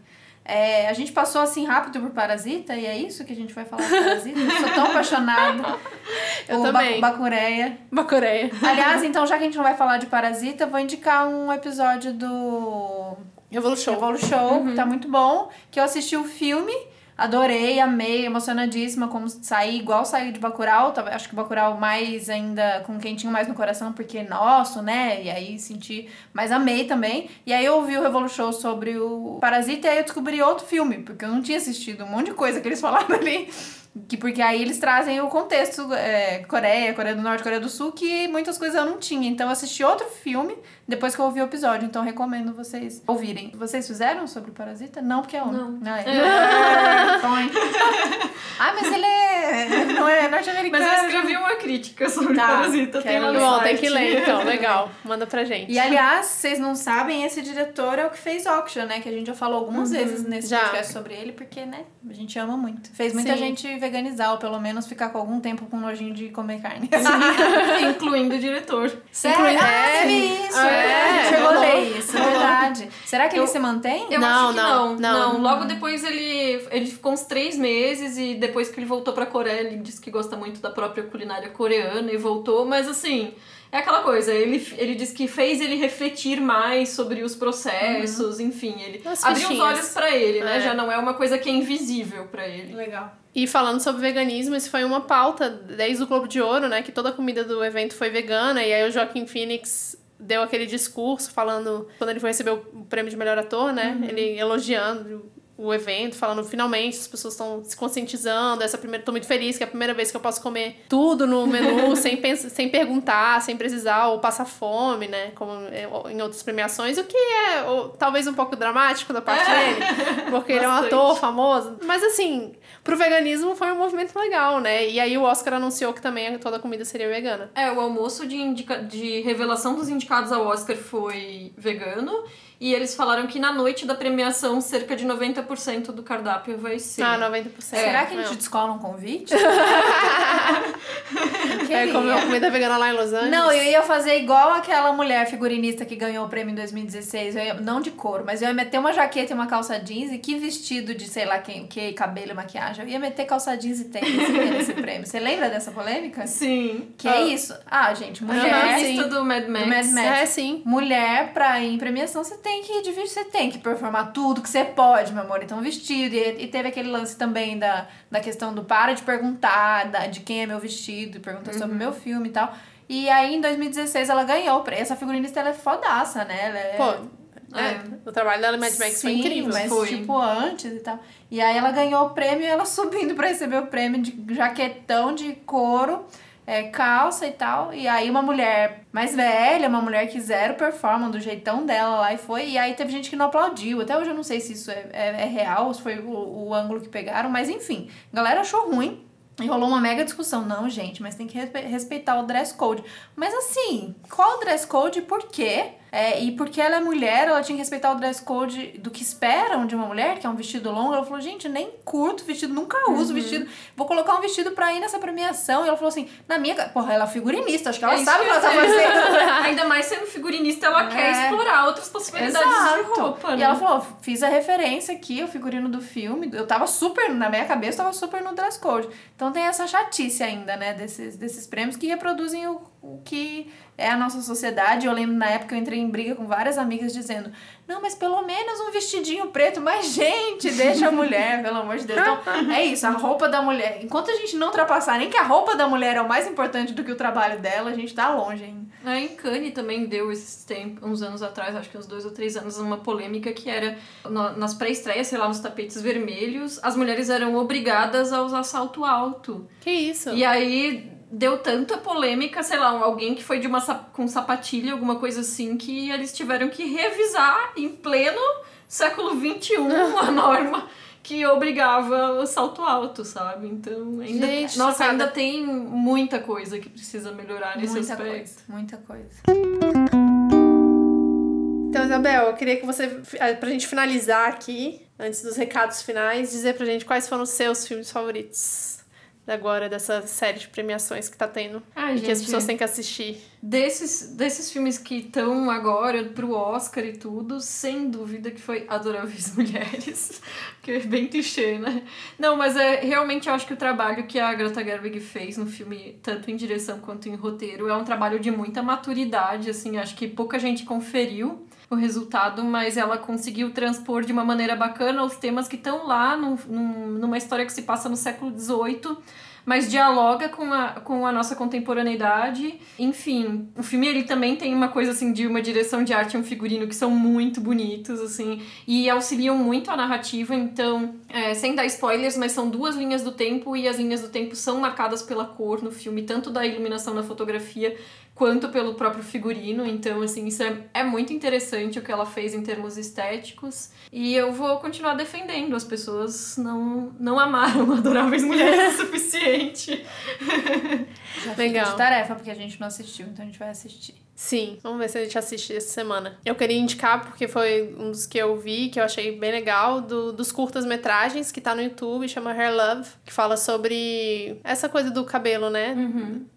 É, a gente passou assim rápido por Parasita e é isso que a gente vai falar de Parasita. Eu sou tão apaixonada [LAUGHS] Eu por também. Ba- Bacureia. Bacureia. Aliás, então, já que a gente não vai falar de Parasita, vou indicar um episódio do Revolution. Revolu Show, que tá muito bom. Que eu assisti o filme, adorei, amei, emocionadíssima, como saí igual saí de Bacurau. Acho que Bacurau mais ainda com quentinho mais no coração, porque nosso, né? E aí senti, mas amei também. E aí eu ouvi o Revolu Show sobre o Parasita e aí eu descobri outro filme, porque eu não tinha assistido um monte de coisa que eles [LAUGHS] falaram ali. Que, porque aí eles trazem o contexto é, Coreia, Coreia do Norte, Coreia do Sul, que muitas coisas eu não tinha. Então eu assisti outro filme depois que eu ouvi o episódio. Então recomendo vocês ouvirem. Vocês fizeram sobre o Parasita? Não, porque é um. Não. Ah, é. Põe. [LAUGHS] ah, mas ele é. Não é norte-americano. Mas eu escrevi uma crítica sobre Tá, Parasita. Tem lá no Bom, tem que ler então. [LAUGHS] Legal. Manda pra gente. E aliás, vocês não sabem, esse diretor é o que fez Auction, né? Que a gente já falou algumas vezes nesse Já. podcast sobre ele, porque, né, a gente ama muito. Fez muita Sim. gente veganizar, ou pelo menos ficar com algum tempo com nojinho de comer carne. [LAUGHS] Incluindo o diretor. Sério? Ah, é. teve isso. É, É, chegou a rolou. ler isso, é verdade. Será que ele Eu- se mantém? Eu Não, acho que não, não, não. Logo depois ele, ele ficou uns três meses e depois que ele voltou pra Coreia, ele disse que gosta muito da própria culinária coreana e voltou, mas assim. É aquela coisa, ele, ele diz que fez ele refletir mais sobre os processos, enfim, ele As abriu os olhos pra ele, né? É. Já não é uma coisa que é invisível pra ele. Legal. E falando sobre veganismo, isso foi uma pauta desde o Globo de Ouro, né? Que toda a comida do evento foi vegana. E aí o Joaquim Phoenix deu aquele discurso falando, quando ele foi receber o prêmio de melhor ator, né? Ele elogiando o evento, falando finalmente as pessoas estão se conscientizando. Essa primeira, tô muito feliz que é a primeira vez que eu posso comer tudo no menu [LAUGHS] sem, sem perguntar, sem precisar ou passar fome, né? Como é, em outras premiações, o que é ou, talvez um pouco dramático da parte dele, porque ele é um ator famoso. Mas assim, pro veganismo foi um movimento legal, né? E aí o Oscar anunciou que também toda a comida seria vegana. É, o almoço de, indica... de revelação dos indicados ao Oscar foi vegano. E eles falaram que na noite da premiação, cerca de 90% do cardápio vai ser. Ah, 90%. Será que a Não. gente descola um convite? [LAUGHS] É comer uma comida vegana lá em Los Angeles? Não, eu ia fazer igual aquela mulher figurinista que ganhou o prêmio em 2016. Eu ia- não de couro, mas eu ia meter uma jaqueta e uma calça jeans e que vestido de sei lá quem, que cabelo e maquiagem. Eu ia meter calça jeans e tênis nesse prêmio. Você lembra dessa polêmica? Sim. Que Ah. é isso. Ah, gente, mulher. jornalista do Mad Max. do Mad Max. É, sim. Mulher, pra ir em premiação, você tem que dividir, você tem que performar tudo que você pode, meu amor. Então, vestido. E, e teve aquele lance também da, da questão do para de perguntar da, de quem é meu vestido, e pergunta sobre o meu filme e tal. E aí, em 2016, ela ganhou o prêmio. Essa figurinista, ela é fodaça, né? Ela é... Pô, é, o trabalho dela Mad Max foi Sim, incrível. mas Foi. tipo antes e tal. E aí ela ganhou o prêmio e ela [LAUGHS] subindo pra receber o prêmio de jaquetão de couro, é, calça e tal. E aí uma mulher mais velha, uma mulher que zero performance do jeitão dela lá e foi. E aí teve gente que não aplaudiu. Até hoje eu não sei se isso é, é, é real, se foi o, o ângulo que pegaram, mas enfim, a galera achou ruim. E rolou uma mega discussão. Não, gente, mas tem que respe- respeitar o dress code. Mas assim, qual o dress code e por quê? É, e porque ela é mulher, ela tinha que respeitar o dress code do que esperam de uma mulher, que é um vestido longo. Ela falou, gente, nem curto vestido, nunca uso vestido. Vou colocar um vestido pra ir nessa premiação. E ela falou assim, na minha... Porra, ela é figurinista, acho que ela É sabe o que ela tá fazendo. [LAUGHS] Ainda mais sendo figurinista, ela quer É. explorar outras possibilidades de roupa. E né? ela falou, fiz a referência aqui, o figurino do filme. Eu tava super, na minha cabeça, tava super no dress code. Então tem essa chatice ainda, né, desses, desses prêmios que reproduzem o, o que é a nossa sociedade. Eu lembro na época eu entrei em briga com várias amigas dizendo: não, mas pelo menos um vestidinho preto. Mas, gente, deixa a mulher, pelo amor de Deus. Então, é isso, a roupa da mulher. Enquanto a gente não ultrapassar nem que a roupa da mulher é o mais importante do que o trabalho dela, a gente tá longe ainda. A Encane também deu esses tempos, uns anos atrás, acho que uns dois ou três anos, uma polêmica que era nas pré-estreias, sei lá, nos tapetes vermelhos, as mulheres eram obrigadas a usar salto alto. Que isso? E aí deu tanta polêmica, sei lá, alguém que foi de uma com sapatilha, alguma coisa assim, que eles tiveram que revisar em pleno século XXI a [LAUGHS] norma que obrigava o salto alto, sabe? Então, ainda, Gente, nossa, chocada. ainda tem muita coisa que precisa melhorar nesse muita aspecto. coisa, muita coisa. Então, Isabel, eu queria que você, eh, pra gente finalizar aqui, antes dos recados finais, dizer pra gente quais foram os seus filmes favoritos agora, dessa série de premiações que tá tendo. Ai, e que as gente, pessoas têm que assistir. Desses, desses filmes que estão agora pro Oscar e tudo, sem dúvida que foi Adoráveis [LAUGHS] Mulheres, que é bem clichê, né? Não, mas é realmente eu acho que o trabalho que a Greta Gerwig fez no filme, tanto em direção quanto em roteiro, é um trabalho de muita maturidade, assim, acho que pouca gente conferiu o resultado, mas ela conseguiu transpor de uma maneira bacana os temas que estão lá num, num- numa história que se passa no século XVIII, mas dialoga com a, com a nossa contemporaneidade. Enfim, o filme ele também tem uma coisa assim de uma direção de arte e um figurino que são muito bonitos, assim, e auxiliam muito a narrativa. Então, é, sem dar spoilers, mas são duas linhas do tempo e as linhas do tempo são marcadas pela cor no filme, tanto da iluminação na fotografia quanto pelo próprio figurino. Então, assim, isso é, é muito interessante o que ela fez em termos estéticos. E eu vou continuar defendendo. As pessoas não, não amaram [LAUGHS] Adoráveis Mulheres o suficiente. Já Legal. de tarefa, porque a gente não assistiu, então a gente vai assistir. Sim, vamos ver se a gente assiste essa semana. Eu queria indicar, porque foi um dos que eu vi, que eu achei bem legal, do, dos curtas-metragens que tá no YouTube, chama Hair Love, que fala sobre essa coisa do cabelo, né?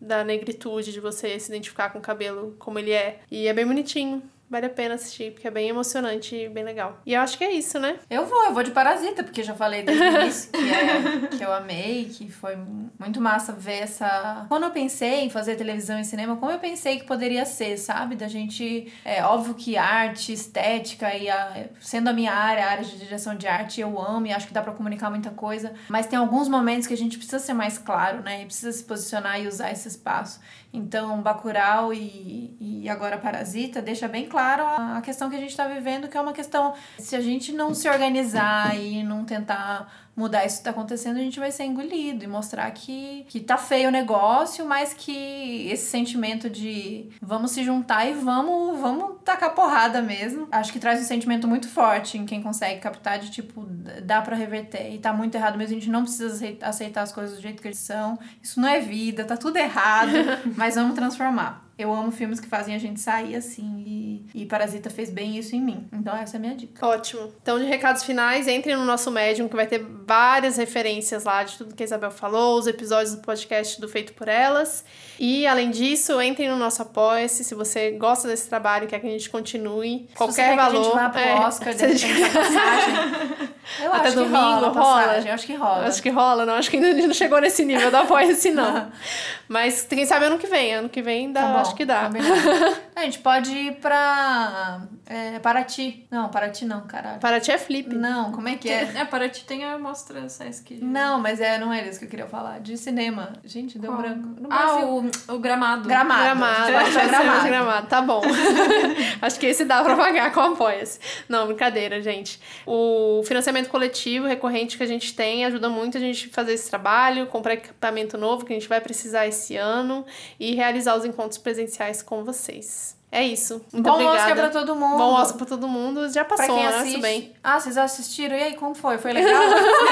Da negritude, de você se identificar com o cabelo como ele é. E é bem bonitinho. Vale a pena assistir, porque é bem emocionante e bem legal. E eu acho que é isso, né? Eu vou, eu vou de Parasita, porque já falei desde o início que, é, que eu amei, que foi muito massa ver essa. Quando eu pensei em fazer televisão e cinema, como eu pensei que poderia ser, sabe? Da gente. É óbvio que arte, estética e a, sendo a minha área, a área de direção de arte, eu amo e acho que dá pra comunicar muita coisa. Mas tem alguns momentos que a gente precisa ser mais claro, né? E precisa se posicionar e usar esse espaço. Então, Bacurau e, e agora Parasita deixa bem claro a, a questão que a gente está vivendo, que é uma questão, se a gente não se organizar e não tentar mudar isso que tá acontecendo, a gente vai ser engolido e mostrar que, que tá feio o negócio, mas que esse sentimento de vamos se juntar e vamos, vamos tacar porrada mesmo. Acho que traz um sentimento muito forte em quem consegue captar de tipo, dá pra reverter. E tá muito errado mesmo, a gente não precisa acei- aceitar as coisas do jeito que eles são. Isso não é vida, tá tudo errado, [LAUGHS] mas vamos transformar. Eu amo filmes que fazem a gente sair assim e, e Parasita fez bem isso em mim. Então essa é a minha dica. Ótimo. Então, de recados finais, entrem no nosso Medium, que vai ter várias referências lá de tudo que a Isabel falou, os episódios do podcast do Feito por Elas. E, além disso, entrem no nosso Apoia-se. Se você gosta desse trabalho e quer que a gente continue, Se qualquer quer valor. Que a gente vá pro é, Oscar, [LAUGHS] a gente- passagem. [LAUGHS] Eu Até acho que domingo, rola, a rola? passagem, acho que rola. Acho que rola, não. Acho que ainda não chegou nesse nível da Apoia-se, não. [LAUGHS] Mas quem sabe ano que vem. Ano que vem dá, Tá bom, acho que dá. combinado. A gente pode ir pra é, Paraty. Não, Paraty não, caralho. Para ti é flip. Não, como é que é? É, para ti tem a mostra Sesc. Não, mas é, não era isso que eu queria falar. De cinema. Gente, deu Qual? branco. No Ah, o, o gramado. Gramado. Gramado, ser gramado. gramado. gramado, tá bom. [LAUGHS] Acho que esse dá pra pagar com apoia-se. Não, brincadeira, gente. O financiamento coletivo recorrente que a gente tem ajuda muito a gente a fazer esse trabalho, comprar equipamento novo que a gente vai precisar esse ano e realizar os encontros presenciais com vocês. É isso. Muito Bom obrigada. Oscar pra todo mundo. Bom Oscar pra todo mundo. Já Pra passou, quem né? assiste. Tudo bem. Ah, vocês assistiram? E aí, como foi? Foi legal?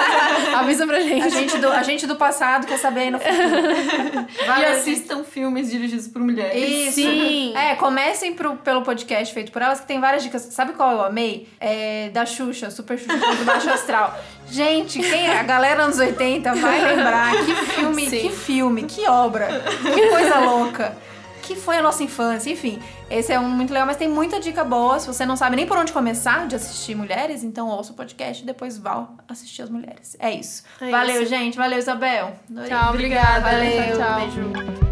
[LAUGHS] Avisa pra gente. a, gente do, a gente do passado quer saber aí no futuro. [LAUGHS] E assistam filmes dirigidos por mulheres. Isso. Sim. É, comecem pro, pelo podcast feito por elas, que tem várias dicas. Sabe qual eu amei? É da Xuxa, Super Xuxa do Baixo Astral. Gente, quem é? a galera anos 80 vai lembrar que filme, Sim. que filme, que obra, que coisa louca. Que foi a nossa infância, enfim. Esse é um muito legal, mas tem muita dica boa. Se você não sabe nem por onde começar de assistir mulheres, então ouça o podcast e depois vá assistir as mulheres. É isso. É valeu, isso. gente. Valeu, Isabel. Adorei. Tchau, obrigada. Valeu. Tchau, tchau. Beijo.